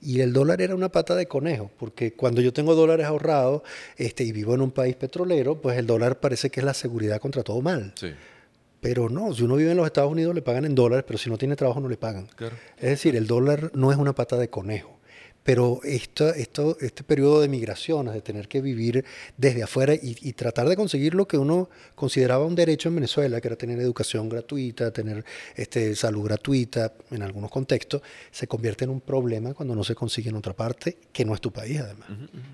Y el dólar era una pata de conejo, porque cuando yo tengo dólares ahorrados este, y vivo en un país petrolero, pues el dólar parece que es la seguridad contra todo mal. Pero no, si uno vive en los Estados Unidos le pagan en dólares, pero si no tiene trabajo no le pagan. Es decir, el dólar no es una pata de conejo. Pero esto, esto, este periodo de migraciones, de tener que vivir desde afuera y, tratar de conseguir lo que uno consideraba un derecho en Venezuela, que era tener educación gratuita, tener este, salud gratuita en algunos contextos, se convierte en un problema cuando no se consigue en otra parte, que no es tu país además.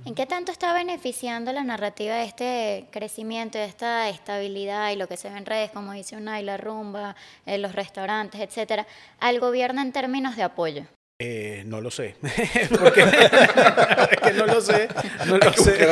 ¿En qué tanto está beneficiando la narrativa de este crecimiento, de esta estabilidad y lo que se ve en redes, como dice Unai, la rumba, eh, los restaurantes, etcétera, al gobierno en términos de apoyo? Eh, no lo sé. Porque no lo sé. No lo sé.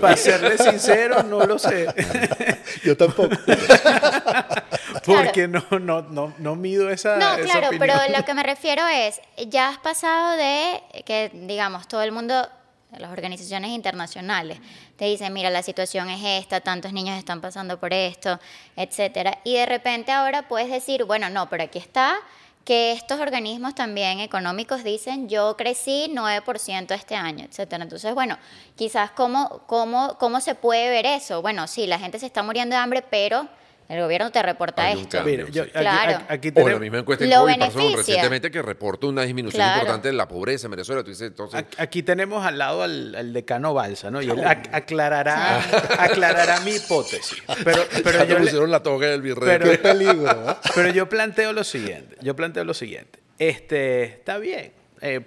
Para serle sincero, no lo sé. Yo tampoco. Porque no, no, no, no mido esa. No, claro, pero lo que me refiero es: ya has pasado de que, digamos, todo el mundo las organizaciones internacionales te dicen, mira, la situación es esta, tantos niños están pasando por esto, etcétera. Y de repente ahora puedes decir, bueno, no, pero aquí está que estos organismos también económicos dicen, yo crecí 9% este año, etcétera. Entonces, bueno, quizás cómo, cómo, cómo se puede ver eso. Bueno, sí, la gente se está muriendo de hambre, pero el gobierno te reporta esto. claro. Aquí, o la misma encuesta en COVID pasó recientemente que reporta una disminución importante de la pobreza en Venezuela. Tú dices, entonces... Aquí tenemos al lado al, decano Balsa, ¿no? Y él aclarará, aclarará mi hipótesis. Pero, pero yo pusieron la toga del virrey. Pero, Qué peligro. Pero yo planteo lo siguiente. Yo planteo lo siguiente. Este, está bien. Eh,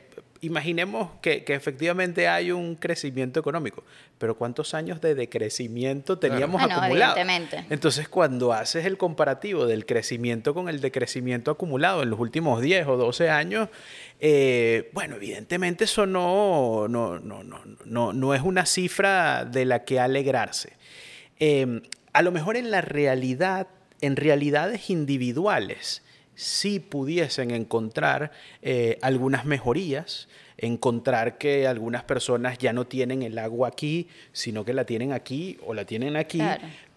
imaginemos que, efectivamente hay un crecimiento económico, pero ¿cuántos años de decrecimiento teníamos acumulado? Entonces, cuando haces el comparativo del crecimiento con el decrecimiento acumulado en los últimos 10 o 12 años, eh, bueno, evidentemente eso no, no, no, no, no, es una cifra de la que alegrarse. Em, a lo mejor en la realidad, en realidades individuales, si pudiesen encontrar eh, algunas mejorías, encontrar que algunas personas ya no tienen el agua aquí, sino que la tienen aquí o la tienen aquí,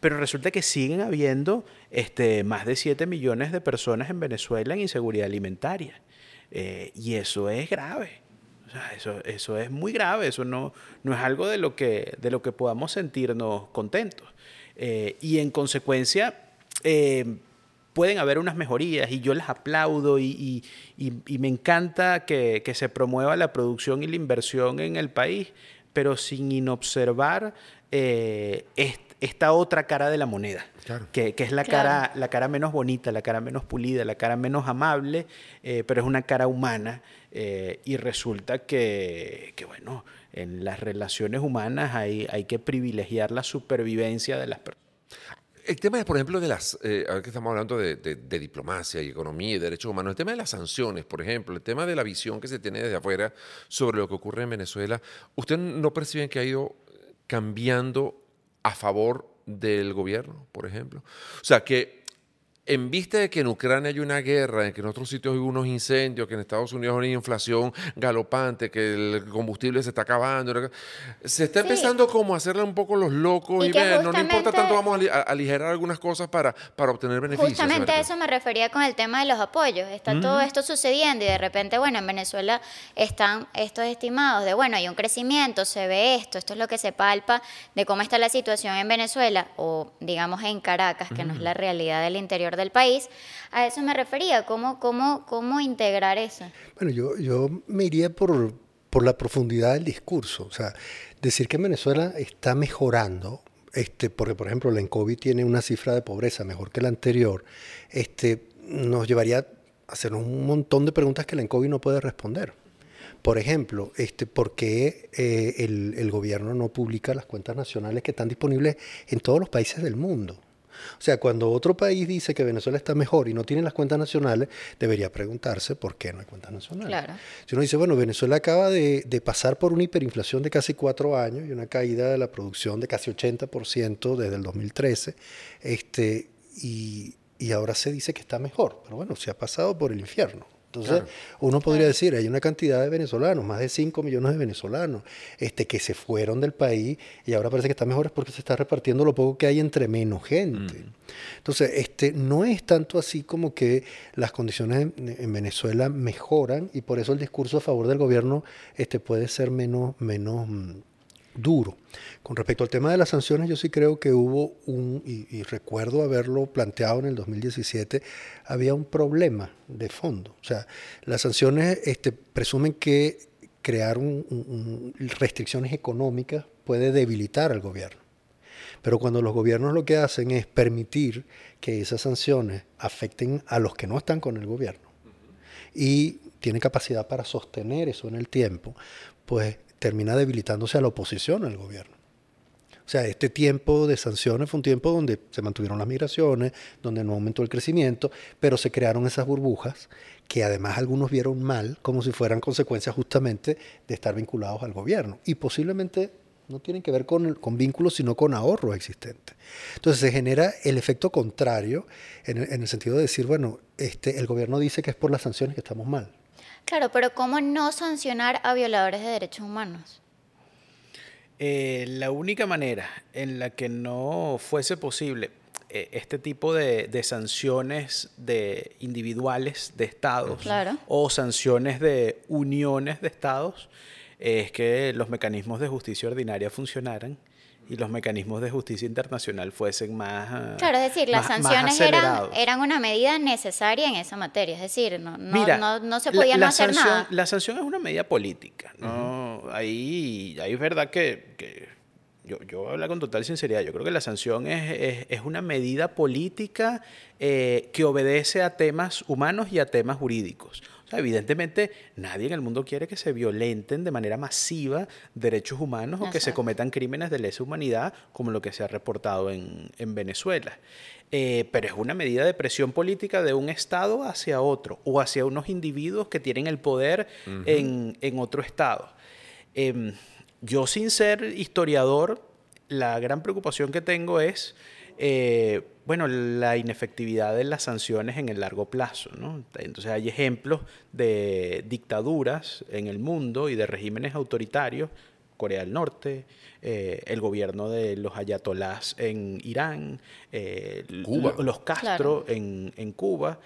pero resulta que siguen habiendo este, más de 7 millones de personas en Venezuela en inseguridad alimentaria. Eh, y eso es grave. eso, eso es muy grave, eso no, no es algo de lo, que, de lo que podamos sentirnos contentos. Eh, y en consecuencia, eh, pueden haber unas mejorías y yo las aplaudo y, me encanta que, se promueva la producción y la inversión en el país, pero sin inobservar eh, esta otra cara de la moneda, que, es la, cara, la cara menos bonita, la cara menos pulida, la cara menos amable, eh, pero es una cara humana eh, y resulta que, que, bueno, en las relaciones humanas hay, hay que privilegiar la supervivencia de las personas. El tema, por ejemplo, de las, eh, ahora que estamos hablando de, diplomacia y economía y derechos humanos, el tema de las sanciones, por ejemplo, el tema de la visión que se tiene desde afuera sobre lo que ocurre en Venezuela, ¿usted no perciben que ha ido cambiando a favor del gobierno, por ejemplo? O sea, que en vista de que en Ucrania hay una guerra, en que en otros sitios hay unos incendios, que en Estados Unidos hay una inflación galopante, que el combustible se está acabando, se está empezando como a hacerle un poco los locos y, no le importa tanto, vamos a aligerar algunas cosas para, para obtener beneficios. Justamente a eso me refería con el tema de los apoyos. Está todo esto sucediendo y de repente, bueno, en Venezuela están estos estimados de, bueno, hay un crecimiento, se ve esto, esto es lo que se palpa de cómo está la situación en Venezuela o digamos en Caracas, que no es la realidad del interior del país. A eso me refería, ¿cómo, cómo, cómo integrar eso? Bueno, yo, yo me iría por, por la profundidad del discurso. O sea, decir que Venezuela está mejorando, este, porque por ejemplo la ENCOVI tiene una cifra de pobreza mejor que la anterior, este, nos llevaría a hacer un montón de preguntas que la ENCOVI no puede responder. Por ejemplo, este, ¿por qué eh, el, el, gobierno no publica las cuentas nacionales que están disponibles en todos los países del mundo? O sea, cuando otro país dice que Venezuela está mejor y no tiene las cuentas nacionales, debería preguntarse por qué no hay cuentas nacionales. Claro. Si uno dice, bueno, Venezuela acaba de, pasar por una hiperinflación de casi cuatro años y una caída de la producción de casi 80% desde el 2013, este, y, y ahora se dice que está mejor. Pero bueno, se ha pasado por el infierno. Entonces, uno podría decir, hay una cantidad de venezolanos, más de 5 millones de venezolanos, este, que se fueron del país y ahora parece que está mejor es porque se está repartiendo lo poco que hay entre menos gente. Mm. Entonces, este, no es tanto así como que las condiciones en, Venezuela mejoran y por eso el discurso a favor del gobierno este, puede ser menos, menos mm, duro. Con respecto al tema de las sanciones, yo sí creo que hubo un, y, recuerdo haberlo planteado en el 2017, había un problema de fondo. O sea, las sanciones este, presumen que crear restricciones económicas puede debilitar al gobierno. Pero cuando los gobiernos lo que hacen es permitir que esas sanciones afecten a los que no están con el gobierno y tienen capacidad para sostener eso en el tiempo, pues termina debilitándose a la oposición al gobierno. O sea, este tiempo de sanciones fue un tiempo donde se mantuvieron las migraciones, donde no aumentó el crecimiento, pero se crearon esas burbujas que además algunos vieron mal como si fueran consecuencias justamente de estar vinculados al gobierno. Y posiblemente no tienen que ver con, con vínculos, sino con ahorros existentes. Entonces se genera el efecto contrario en el, en el sentido de decir, bueno, este, el gobierno dice que es por las sanciones que estamos mal. Claro, pero ¿cómo no sancionar a violadores de derechos humanos? Eh, la única manera en la que no fuese posible eh, este tipo de, sanciones de individuales de estados o sanciones de uniones de estados es que los mecanismos de justicia ordinaria funcionaran y los mecanismos de justicia internacional fuesen más. Ah, claro, es decir, las sanciones eran, eran una medida necesaria en esa materia, es decir, no, no, no, se podía no hacer nada. La sanción es una medida política, ¿no? ahí, ahí es verdad que, que yo, yo hablo con total sinceridad, yo creo que la sanción es, es, una medida política eh, que obedece a temas humanos y a temas jurídicos evidentemente nadie en el mundo quiere que se violenten de manera masiva derechos humanos o que se cometan crímenes de lesa humanidad como lo que se ha reportado en, Venezuela. Eh, pero es una medida de presión política de un Estado hacia otro o hacia unos individuos que tienen el poder en, otro Estado. Em, yo sin ser historiador, la gran preocupación que tengo es eh, bueno, la inefectividad de las sanciones en el largo plazo. ¿no? Entonces hay ejemplos de dictaduras en el mundo y de regímenes autoritarios, Corea del Norte, eh, el gobierno de los ayatolás en Irán, eh, los Castro en, en Cuba,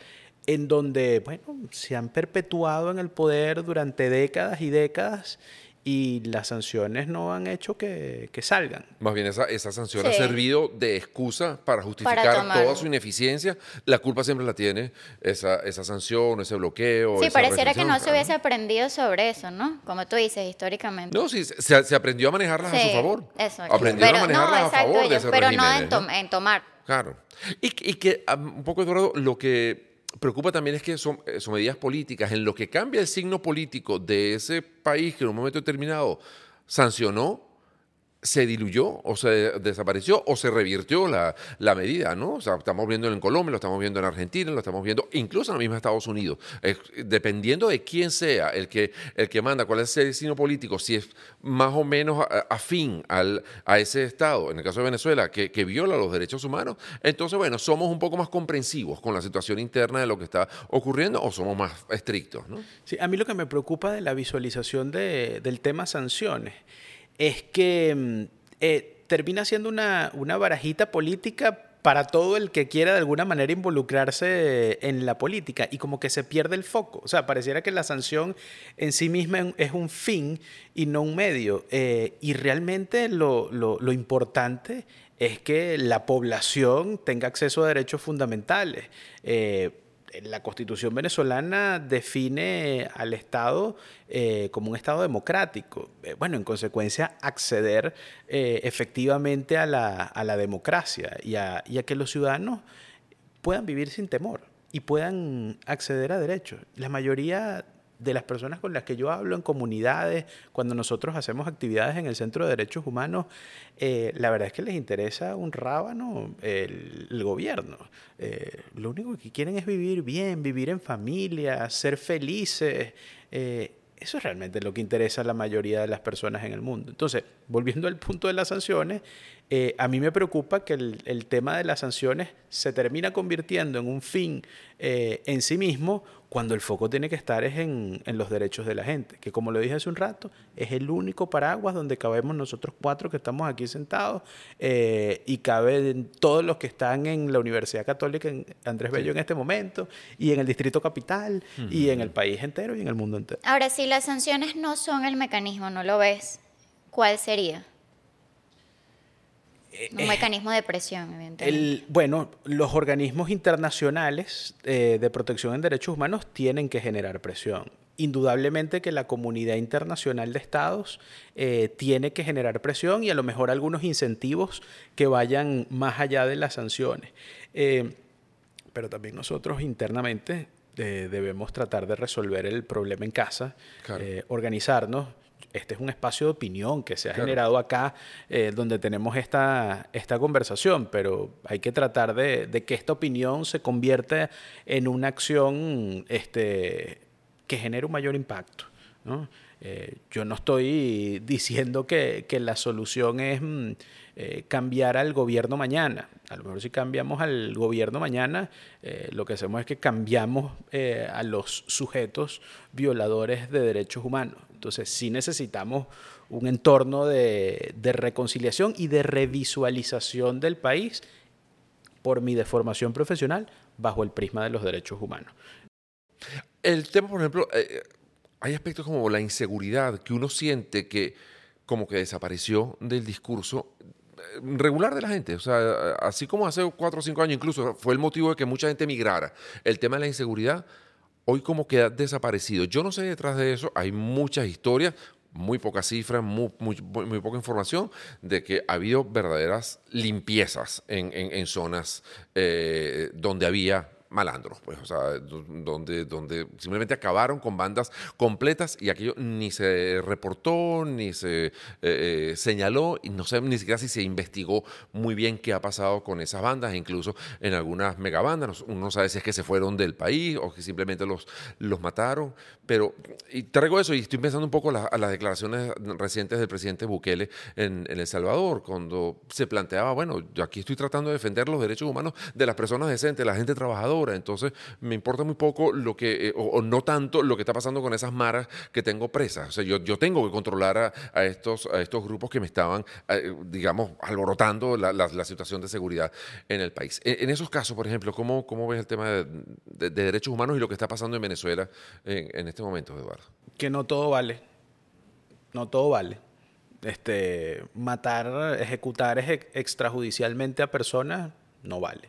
en donde bueno, se han perpetuado en el poder durante décadas y décadas y las sanciones no han hecho que, salgan. Más bien esa, esa sanción ha servido de excusa para justificar toda su ineficiencia. La culpa siempre la tiene esa, esa sanción, ese bloqueo. Sí, pareciera que no se hubiese aprendido sobre eso, ¿no? Como tú dices, históricamente. No, sí, se, aprendió a manejarlas a su favor. Eso. Aprendieron a manejarlas a favor de ese Pero no en, en, tomar. Claro. Y, y que, un poco, Eduardo, lo que preocupa también es que son, eh, son, medidas políticas. En lo que cambia el signo político de ese país que en un momento determinado sancionó se diluyó o se desapareció o se revirtió la, medida, ¿no? O sea, estamos viendo en Colombia, lo estamos viendo en Argentina, lo estamos viendo incluso en la misma Estados Unidos. dependiendo de quién sea el que, el que manda, cuál es el destino político, si es más o menos afín al, a ese Estado, en el caso de Venezuela, que, que viola los derechos humanos, entonces, bueno, somos un poco más comprensivos con la situación interna de lo que está ocurriendo o somos más estrictos, ¿no? Sí, a mí lo que me preocupa de la visualización de, del tema sanciones es que mm, eh, termina siendo una, una barajita política para todo el que quiera de alguna manera involucrarse en la política y como que se pierde el foco. O sea, pareciera que la sanción en sí misma es un fin y no un medio. Eh, y realmente lo, lo, importante es que la población tenga acceso a derechos fundamentales. Eh, la constitución venezolana define al Estado eh, como un Estado democrático. Eh, bueno, en consecuencia, acceder eh, efectivamente a la, democracia y a, y a, que los ciudadanos puedan vivir sin temor y puedan acceder a derechos. La mayoría de las personas con las que yo hablo en comunidades, cuando nosotros hacemos actividades en el Centro de Derechos Humanos, eh, la verdad es que les interesa un rábano el, gobierno. Eh, lo único que quieren es vivir bien, vivir en familia, ser felices. Eh, eso es realmente lo que interesa a la mayoría de las personas en el mundo. Entonces, volviendo al punto de las sanciones, a mí me preocupa que el, tema de las sanciones se termina convirtiendo en un fin en sí mismo cuando el foco tiene que estar es en, los derechos de la gente, que como lo dije hace un rato, es el único paraguas donde cabemos nosotros cuatro que estamos aquí sentados eh, y caben todos los que están en la Universidad Católica en Andrés Bello en este momento y en el Distrito Capital y en el país entero y en el mundo entero. Ahora, si las sanciones no son el mecanismo, ¿no lo ves? ¿Cuál sería? Un mecanismo de presión, evidentemente. bueno, los organismos internacionales eh, de protección en derechos humanos tienen que generar presión. Indudablemente que la comunidad internacional de estados eh, tiene que generar presión y a lo mejor algunos incentivos que vayan más allá de las sanciones. Eh, pero también nosotros internamente debemos tratar de resolver el problema en casa, organizarnos este es un espacio de opinión que se ha generado acá, eh, donde tenemos esta, esta conversación, pero hay que tratar de, que esta opinión se convierta en una acción este, que genere un mayor impacto. Eh, yo no estoy diciendo que, la solución es mm, eh, cambiar al gobierno mañana. A lo mejor si cambiamos al gobierno mañana, lo que hacemos es que cambiamos a los sujetos violadores de derechos humanos. Entonces sí necesitamos un entorno de, reconciliación y de revisualización del país por mi deformación profesional bajo el prisma de los derechos humanos. El tema, por ejemplo, eh, hay aspectos como la inseguridad que uno siente que como que desapareció del discurso eh, regular de la gente. O sea, así como hace cuatro o cinco años incluso fue el motivo de que mucha gente migrara. El tema de la inseguridad hoy como queda desaparecido. Yo no sé detrás de eso, hay muchas historias, muy pocas cifras, muy, muy, poca información de que ha habido verdaderas limpiezas en, zonas eh, donde había malandros, pues, o sea, donde, donde simplemente acabaron con bandas completas y aquello ni se reportó, ni se eh, eh, señaló, y no sé ni siquiera si se investigó muy bien qué ha pasado con esas bandas, incluso en algunas megabandas, uno no sabe si es que se fueron del país o que simplemente los, los mataron, pero y traigo eso y estoy pensando un poco a las declaraciones recientes del presidente Bukele en, en El Salvador, cuando se planteaba, bueno, yo aquí estoy tratando de defender los derechos humanos de las personas decentes, la gente trabajadora, entonces, me importa muy poco lo que, eh, o, no tanto lo que está pasando con esas maras que tengo presas. O sea, yo, yo tengo que controlar a, estos, a estos grupos que me estaban, eh, digamos, alborotando la, la, situación de seguridad en el país. En, esos casos, por ejemplo, ¿cómo, cómo ves el tema de, derechos humanos y lo que está pasando en Venezuela en, en este momento, Eduardo? Que no todo vale no todo vale. Este, matar, ejecutar extrajudicialmente a personas no vale.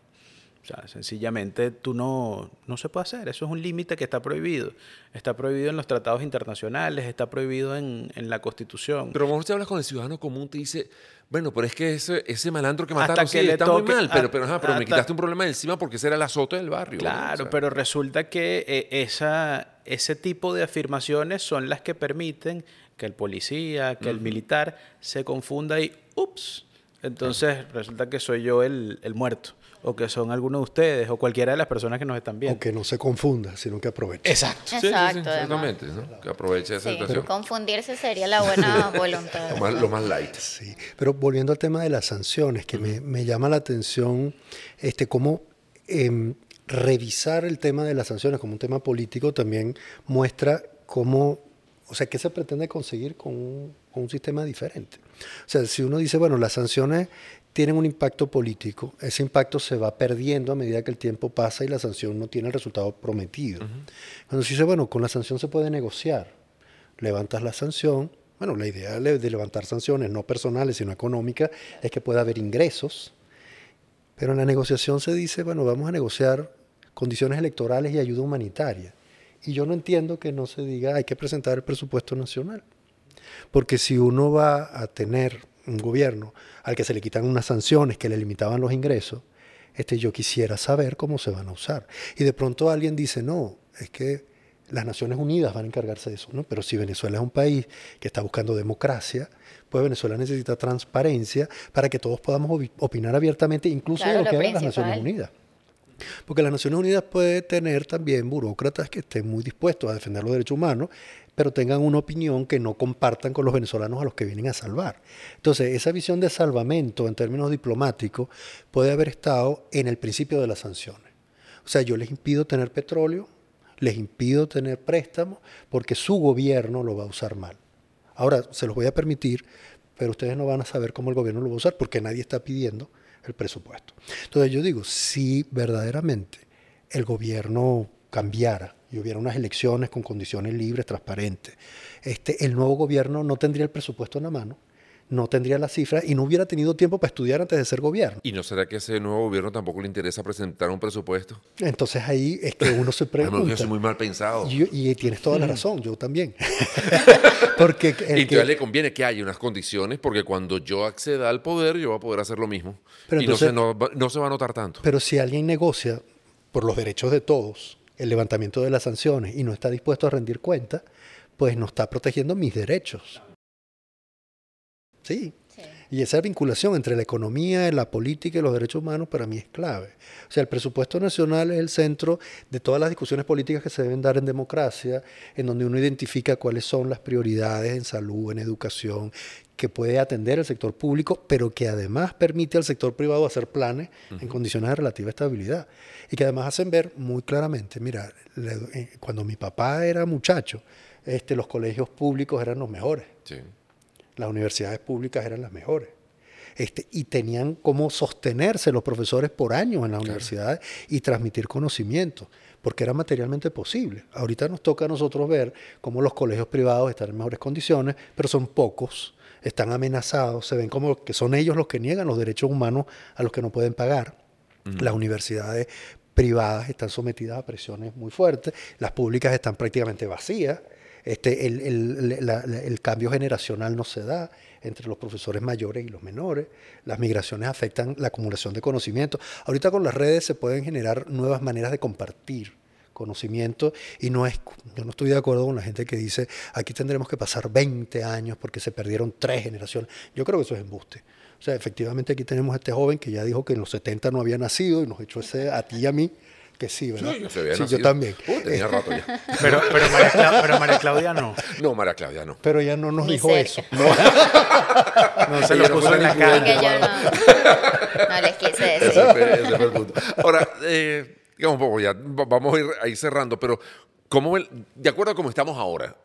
O sea, sencillamente tú no, no se puede hacer. Eso es un límite que está prohibido. Está prohibido en los tratados internacionales, está prohibido en, en la Constitución. Pero cuando usted habla con el ciudadano común, te dice, bueno, pero es que ese, ese malandro que mataron sí, está muy mal, pero, pero, pero me quitaste un problema encima porque ese era el azote del barrio. Claro, pero resulta que eh, esa, ese tipo de afirmaciones son las que permiten que el policía, que el militar se confunda y, ups, entonces resulta que soy yo el, el muerto o que son algunos de ustedes o cualquiera de las personas que nos están viendo. O que no se confunda, sino que aproveche. Exacto. Exacto. exactamente, ¿no? que aproveche esa situación. confundirse sería la buena voluntad. lo, más, light. Sí, pero volviendo al tema de las sanciones, que me, me, llama la atención este, cómo em, revisar el tema de las sanciones como un tema político también muestra cómo, o sea, qué se pretende conseguir con un, con un sistema diferente. O sea, si uno dice, bueno, las sanciones tienen un impacto político, ese impacto se va perdiendo a medida que el tiempo pasa y la sanción no tiene el resultado prometido. Cuando se dice, bueno, con la sanción se puede negociar, levantas la sanción, bueno, la idea de levantar sanciones no personales, sino económicas, es que pueda haber ingresos, pero en la negociación se dice, bueno, vamos a negociar condiciones electorales y ayuda humanitaria. Y yo no entiendo que no se diga, hay que presentar el presupuesto nacional. Porque si uno va a tener un gobierno al que se le quitan unas sanciones que le limitaban los ingresos, este, yo quisiera saber cómo se van a usar. Y de pronto alguien dice, no, es que las Naciones Unidas van a encargarse de eso, ¿no? Pero si Venezuela es un país que está buscando democracia, pues Venezuela necesita transparencia para que todos podamos opinar abiertamente, incluso de lo, que hagan las Naciones Unidas. Porque las Naciones Unidas puede tener también burócratas que estén muy dispuestos a defender los derechos humanos pero tengan una opinión que no compartan con los venezolanos a los que vienen a salvar. Entonces, esa visión de salvamento en términos diplomáticos puede haber estado en el principio de las sanciones. O sea, yo les impido tener petróleo, les impido tener préstamos, porque su gobierno lo va a usar mal. Ahora, se los voy a permitir, pero ustedes no van a saber cómo el gobierno lo va a usar, porque nadie está pidiendo el presupuesto. Entonces, yo digo, si verdaderamente el gobierno cambiara y hubiera unas elecciones con condiciones libres, transparentes, este, el nuevo gobierno no tendría el presupuesto en la mano, no tendría las cifras y no hubiera tenido tiempo para estudiar antes de ser gobierno. ¿Y no será que ese nuevo gobierno tampoco le interesa presentar un presupuesto? Entonces ahí es que uno se pregunta. yo soy muy mal pensado. Y, tienes toda la razón, yo también. porque y entonces le conviene que haya unas condiciones porque cuando yo acceda al poder yo voy a poder hacer lo mismo. y no, se, no, no se va a notar tanto. Pero si alguien negocia por los derechos de todos, el levantamiento de las sanciones y no está dispuesto a rendir cuenta, pues no está protegiendo mis derechos. Sí. Y esa vinculación entre la economía, la política y los derechos humanos para mí es clave. O sea, el presupuesto nacional es el centro de todas las discusiones políticas que se deben dar en democracia, en donde uno identifica cuáles son las prioridades en salud, en educación, que puede atender el sector público, pero que además permite al sector privado hacer planes en condiciones de relativa estabilidad. Y que además hacen ver muy claramente, mira, eh, cuando mi papá era muchacho, este, los colegios públicos eran los mejores. Las universidades públicas eran las mejores. Este, y tenían cómo sostenerse los profesores por años en las universidades y transmitir conocimiento, porque era materialmente posible. Ahorita nos toca a nosotros ver cómo los colegios privados están en mejores condiciones, pero son pocos están amenazados, se ven como que son ellos los que niegan los derechos humanos a los que no pueden pagar. Las universidades privadas están sometidas a presiones muy fuertes, las públicas están prácticamente vacías, este, el, cambio generacional no se da entre los profesores mayores y los menores, las migraciones afectan la acumulación de conocimiento. Ahorita con las redes se pueden generar nuevas maneras de compartir conocimiento y no es, yo no estoy de acuerdo con la gente que dice aquí tendremos que pasar 20 años porque se perdieron tres generaciones. Yo creo que eso es embuste. O sea, efectivamente aquí tenemos a este joven que ya dijo que en los 70 no había nacido y nos echó ese a ti y a mí que sí, ¿verdad? Sí, yo, también. tenía rato ya. Pero, pero, María Claudia, no. No, María Claudia no. Pero ella no nos dijo eso. No, no se lo puso en la cara. Que yo no, no les quise decir. Ese fue, ese fue el punto. Ahora, eh, digamos, ya vamos a ir ahí cerrando, pero ¿cómo, de acuerdo a cómo estamos ahora,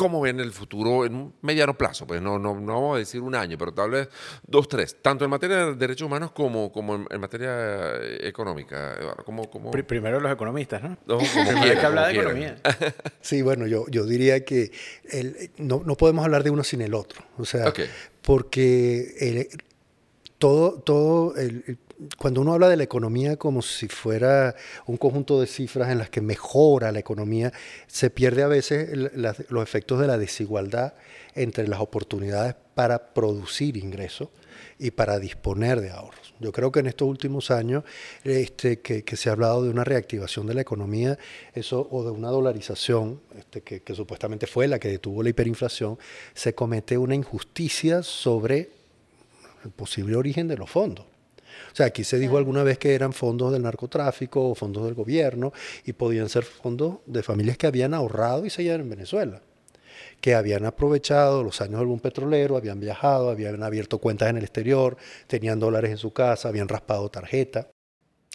¿Cómo ven el futuro en un mediano plazo? Pues no, no, no vamos a decir un año, pero tal vez dos, tres, tanto en materia de derechos humanos como, como en, materia económica. ¿Cómo, cómo? Primero los economistas, ¿no? no como que hablar de economía. Sí, bueno, yo, yo diría que no, no, podemos hablar de uno sin el otro. O sea, porque todo, todo el, cuando uno habla de la economía como si fuera un conjunto de cifras en las que mejora la economía, se pierde a veces los efectos de la desigualdad entre las oportunidades para producir ingresos y para disponer de ahorros. Yo creo que en estos últimos años este, que, se ha hablado de una reactivación de la economía eso, o de una dolarización, este, que, que supuestamente fue la que detuvo la hiperinflación, se comete una injusticia sobre el posible origen de los fondos. O sea, aquí se dijo alguna vez que eran fondos del narcotráfico o fondos del gobierno y podían ser fondos de familias que habían ahorrado y se iban en Venezuela que habían aprovechado los años del boom petrolero, habían viajado, habían abierto cuentas en el exterior, tenían dólares en su casa, habían raspado tarjeta.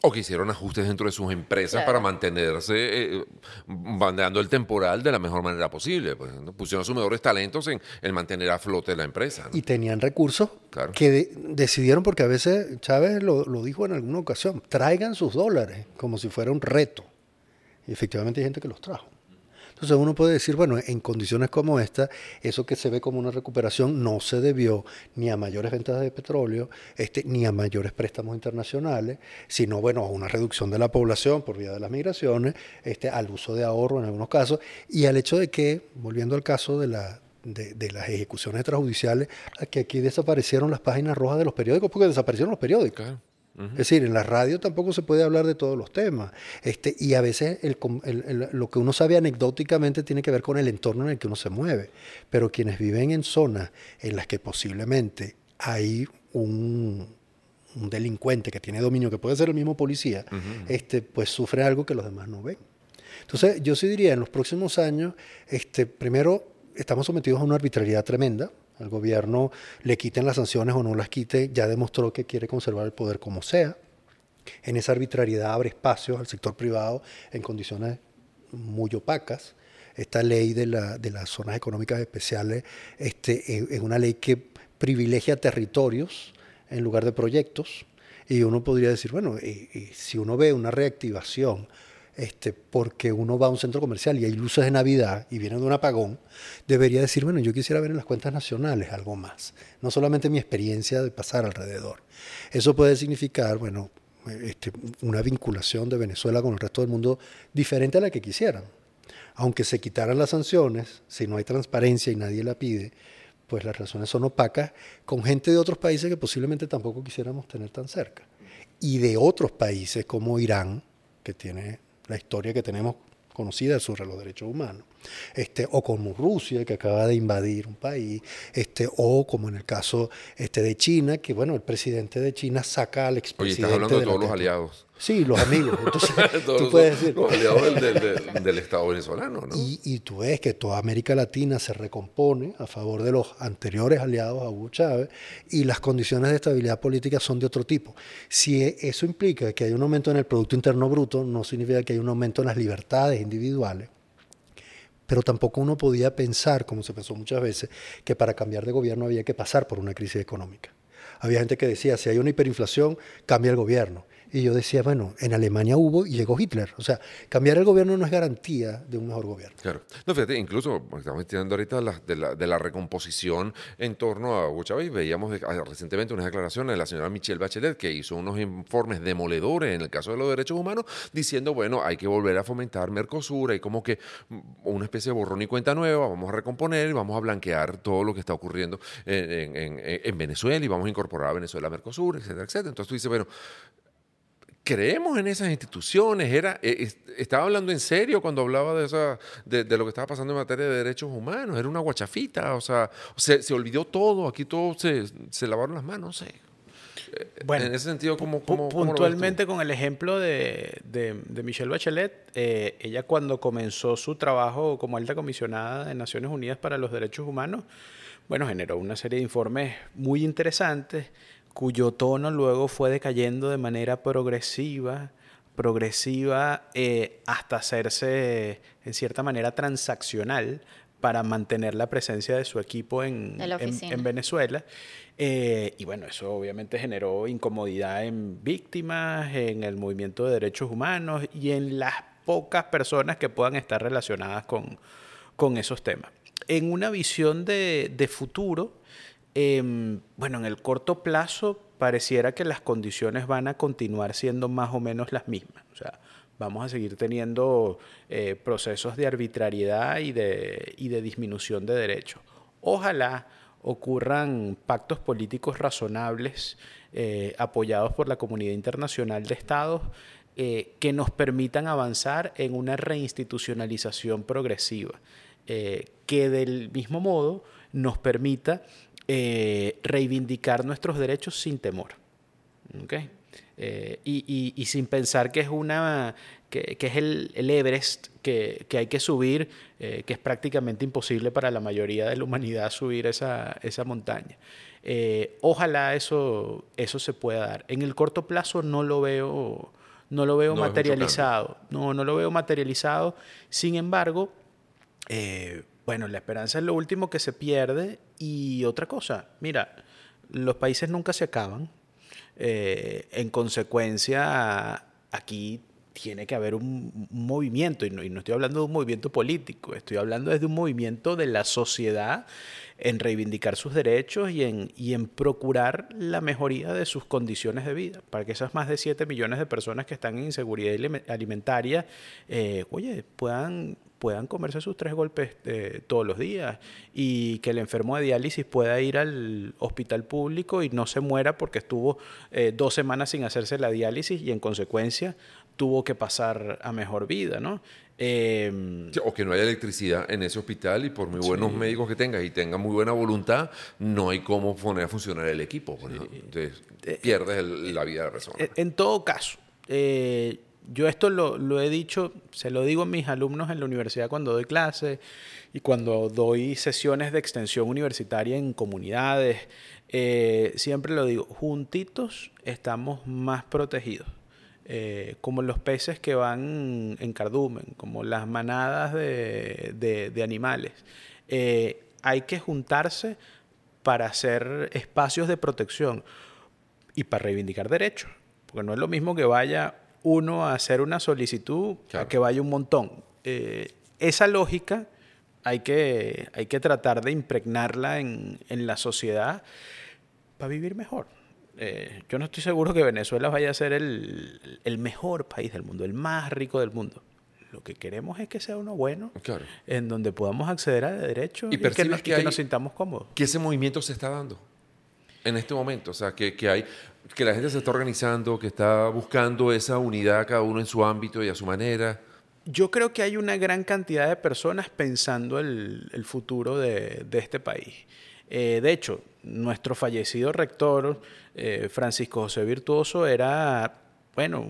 O que hicieron ajustes dentro de sus empresas para mantenerse eh, bandeando el temporal de la mejor manera posible. Pues, Pusieron sus mejores talentos en, el mantener a flote la empresa. Y tenían recursos que decidieron, porque a veces Chávez lo, lo dijo en alguna ocasión, traigan sus dólares como si fuera un reto. Y efectivamente hay gente que los trajo. Entonces uno puede decir, bueno, en condiciones como esta, eso que se ve como una recuperación no se debió ni a mayores ventas de petróleo, este, ni a mayores préstamos internacionales, sino bueno, a una reducción de la población por vía de las migraciones, este, al uso de ahorro en algunos casos, y al hecho de que, volviendo al caso de la, de, las ejecuciones extrajudiciales, que aquí desaparecieron las páginas rojas de los periódicos, porque desaparecieron los periódicos. Es decir, en la radio tampoco se puede hablar de todos los temas. Este, y a veces lo que uno sabe anecdóticamente tiene que ver con el entorno en el que uno se mueve. Pero quienes viven en zonas en las que posiblemente hay un, delincuente que tiene dominio, que puede ser el mismo policía, este, pues sufre algo que los demás no ven. Entonces, yo sí diría, en los próximos años, este, primero, estamos sometidos a una arbitrariedad tremenda al gobierno le quiten las sanciones o no las quite, ya demostró que quiere conservar el poder como sea. En esa arbitrariedad abre espacio al sector privado en condiciones muy opacas. Esta ley de, la, de las zonas económicas especiales este, es una ley que privilegia territorios en lugar de proyectos. Y uno podría decir, bueno, si uno ve una reactivación este, porque uno va a un centro comercial y hay luces de Navidad y viene de un apagón, debería decir, bueno, yo quisiera ver en las cuentas nacionales algo más, no solamente mi experiencia de pasar alrededor. Eso puede significar, bueno, este, una vinculación de Venezuela con el resto del mundo diferente a la que quisieran. Aunque se quitaran las sanciones, si no hay transparencia y nadie la pide, pues las relaciones son opacas con gente de otros países que posiblemente tampoco quisiéramos tener tan cerca. Y de otros países como Irán, que tiene la historia que tenemos conocida sobre los derechos humanos. Este, o como Rusia, que acaba de invadir un país, este, o como en el caso este, de China, que bueno, el presidente de China saca al expresidente. Oye, estás hablando de, todos los aliados. Sí, los amigos. Entonces, tú puedes decir. Los aliados del, Estado venezolano, ¿no? Y, y, tú ves que toda América Latina se recompone a favor de los anteriores aliados a Hugo Chávez y las condiciones de estabilidad política son de otro tipo. Si eso implica que hay un aumento en el Producto Interno Bruto, no significa que hay un aumento en las libertades individuales pero tampoco uno podía pensar, como se pensó muchas veces, que para cambiar de gobierno había que pasar por una crisis económica. Había gente que decía, si hay una hiperinflación, cambia el gobierno. Y yo decía, bueno, en Alemania hubo y llegó Hitler. O sea, cambiar el gobierno no es garantía de un mejor gobierno. Claro. No, fíjate, incluso estamos estudiando ahorita de, la, de, la, recomposición en torno a Hugo Chávez. Veíamos ah, recientemente unas declaraciones de la señora Michelle Bachelet que hizo unos informes demoledores en el caso de los derechos humanos, diciendo, bueno, hay que volver a fomentar Mercosur, hay como que una especie de borrón y cuenta nueva, vamos a recomponer y vamos a blanquear todo lo que está ocurriendo en, en, en Venezuela y vamos a incorporar a Venezuela a Mercosur, etcétera, etcétera. Entonces tú dices, bueno, creemos en esas instituciones. Era, eh, estaba hablando en serio cuando hablaba de, esa, de, lo que estaba pasando en materia de derechos humanos. Era una guachafita, o sea, se, olvidó todo, aquí todos se, lavaron las manos, no sé. Eh, bueno, en ese sentido, ¿cómo, puntualmente con el ejemplo de, Michelle Bachelet, eh, ella cuando comenzó su trabajo como alta comisionada de Naciones Unidas para los Derechos Humanos, bueno, generó una serie de informes muy interesantes cuyo tono luego fue decayendo de manera progresiva, progresiva eh, hasta hacerse en cierta manera transaccional para mantener la presencia de su equipo en, en, Venezuela. Eh, y bueno, eso obviamente generó incomodidad en víctimas, en el movimiento de derechos humanos y en las pocas personas que puedan estar relacionadas con, con esos temas. En una visión de, de futuro, em, bueno, en el corto plazo pareciera que las condiciones van a continuar siendo más o menos las mismas. O sea, vamos a seguir teniendo eh, procesos de arbitrariedad y de, y de disminución de derechos. Ojalá ocurran pactos políticos razonables eh, apoyados por la comunidad internacional de estados eh, que nos permitan avanzar en una reinstitucionalización progresiva, que del mismo modo nos permita reivindicar nuestros derechos sin temor. ¿Okay? Eh, y, sin pensar que es una que, es el, Everest que, hay que subir, eh, que es prácticamente imposible para la mayoría de la humanidad subir esa, montaña. Eh, ojalá eso, eso se pueda dar. En el corto plazo no lo veo, no lo veo materializado. No, no lo veo materializado. Sin embargo, bueno, la esperanza es lo último que se pierde. Y otra cosa, mira, los países nunca se acaban. Eh, en consecuencia, aquí tiene que haber un, movimiento, y no, estoy hablando de un movimiento político, estoy hablando desde un movimiento de la sociedad en reivindicar sus derechos y en, y en procurar la mejoría de sus condiciones de vida, para que esas más de 7 millones de personas que están en inseguridad alimentaria, eh, oye, puedan puedan comerse sus tres golpes eh, todos los días y que el enfermo de diálisis pueda ir al hospital público y no se muera porque estuvo eh, dos semanas sin hacerse la diálisis y en consecuencia tuvo que pasar a mejor vida, ¿no? Em, o que no haya electricidad en ese hospital y por muy buenos médicos que tengas y tenga muy buena voluntad, no hay cómo poner a funcionar el equipo. Pues, Entonces, eh, pierdes la vida de la persona. En todo caso, yo esto lo, he dicho, se lo digo a mis alumnos en la universidad cuando doy clases y cuando doy sesiones de extensión universitaria en comunidades, eh, siempre lo digo, juntitos estamos más protegidos. Eh, como los peces que van en cardumen, como las manadas de, animales. Eh, hay que juntarse para hacer espacios de protección y para reivindicar derechos, porque no es lo mismo que vaya uno a hacer una solicitud a que vaya un montón. Eh, esa lógica hay que, hay que tratar de impregnarla en, la sociedad para vivir mejor. Eh, yo no estoy seguro que Venezuela vaya a ser el, mejor país del mundo, el más rico del mundo. Lo que queremos es que sea uno bueno, en donde podamos acceder a derechos y, que, nos, que, nos sintamos cómodos. Que ese movimiento se está dando en este momento. O sea, que, que, hay, que la gente se está organizando, que está buscando esa unidad cada uno en su ámbito y a su manera. Yo creo que hay una gran cantidad de personas pensando el, el futuro de, de, este país. Eh, de hecho, nuestro fallecido rector, eh, Francisco José Virtuoso, era, bueno,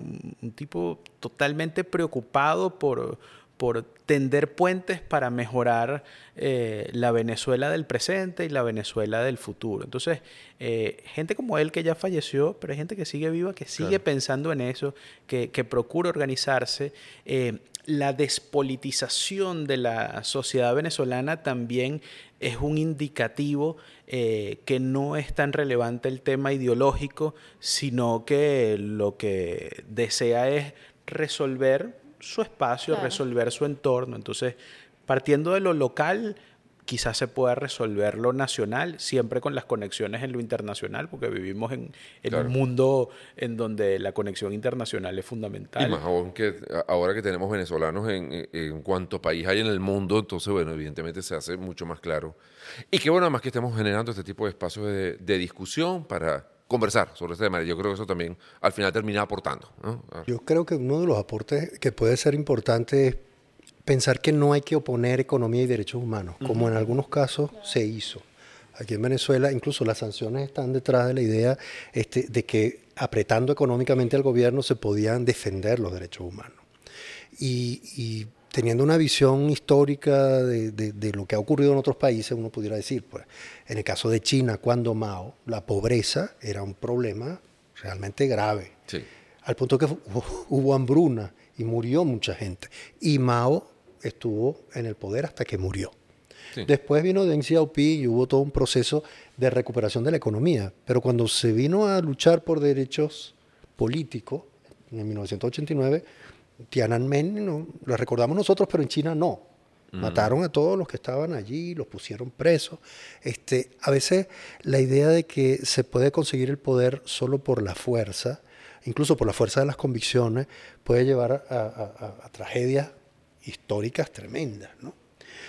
un tipo totalmente preocupado por, por tender puentes para mejorar eh, la Venezuela del presente y la Venezuela del futuro. Entonces, eh, gente como él que ya falleció, pero hay gente que sigue viva, que sigue pensando en eso, que, procura organizarse. Eh, la despolitización de la sociedad venezolana también es un indicativo que no es tan relevante el tema ideológico, sino que lo que desea es resolver su espacio, resolver su entorno. Entonces, partiendo de lo local, quizás se pueda resolver lo nacional, siempre con las conexiones en lo internacional, porque vivimos en, un mundo en donde la conexión internacional es fundamental. Y más aún que ahora que tenemos venezolanos en, en cuanto país hay en el mundo, entonces, bueno, evidentemente se hace mucho más claro. Y qué bueno, además que estemos generando este tipo de espacios de, de discusión para conversar sobre este tema. Yo creo que eso también al final termina aportando. Ah. Yo creo que uno de los aportes que puede ser importante es pensar que no hay que oponer economía y derechos humanos, como en algunos casos se hizo. Aquí en Venezuela incluso las sanciones están detrás de la idea este, de que apretando económicamente al gobierno se podían defender los derechos humanos. y teniendo una visión histórica de, lo que ha ocurrido en otros países, uno pudiera decir, pues, en el caso de China, cuando Mao, la pobreza era un problema realmente grave, al punto que hubo hambruna y murió mucha gente. Y Mao estuvo en el poder hasta que murió. Después vino Deng Xiaoping y hubo todo un proceso de recuperación de la economía. Pero cuando se vino a luchar por derechos políticos, en 1989, Tiananmen, no, lo recordamos nosotros, pero en China no. Mm. Mataron a todos los que estaban allí, los pusieron presos. Este, a veces la idea de que se puede conseguir el poder solo por la fuerza, incluso por la fuerza de las convicciones, puede llevar a, tragedias históricas tremendas. ¿no?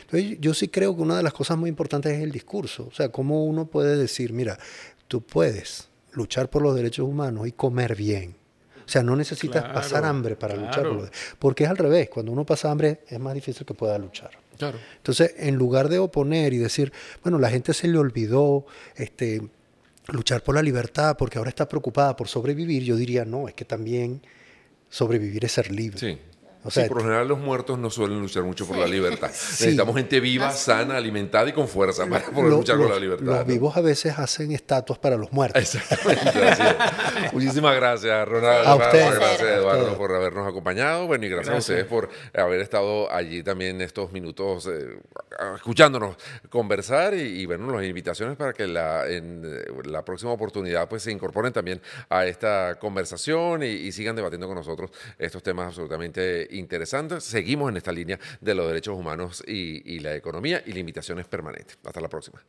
Entonces, yo sí creo que una de las cosas muy importantes es el discurso. O sea, cómo uno puede decir, mira, tú puedes luchar por los derechos humanos y comer bien o sea, no necesitas pasar hambre para luchar. Por porque es al revés. Cuando uno pasa hambre es más difícil que pueda luchar. Claro. Entonces, en lugar de oponer y decir, bueno, la gente se le olvidó este, luchar por la libertad porque ahora está preocupada por sobrevivir, yo diría, no, es que también sobrevivir es ser libre. Sí sí, por lo general los muertos no suelen luchar mucho por la libertad. Necesitamos gente viva, sana, alimentada y con fuerza para poder luchar por la libertad. Los vivos a veces hacen estatuas para los muertos. Exactamente. Muchísimas gracias, Ronaldo. A usted. Gracias, Eduardo, por habernos acompañado. Bueno, y gracias, a ustedes por haber estado allí también estos minutos eh, escuchándonos conversar y, bueno, las invitaciones para que la, en eh, la próxima oportunidad pues se incorporen también a esta conversación y, y sigan debatiendo con nosotros estos temas absolutamente interesantes. Seguimos en esta línea de los derechos humanos y, y la economía y limitaciones permanentes. Hasta la próxima.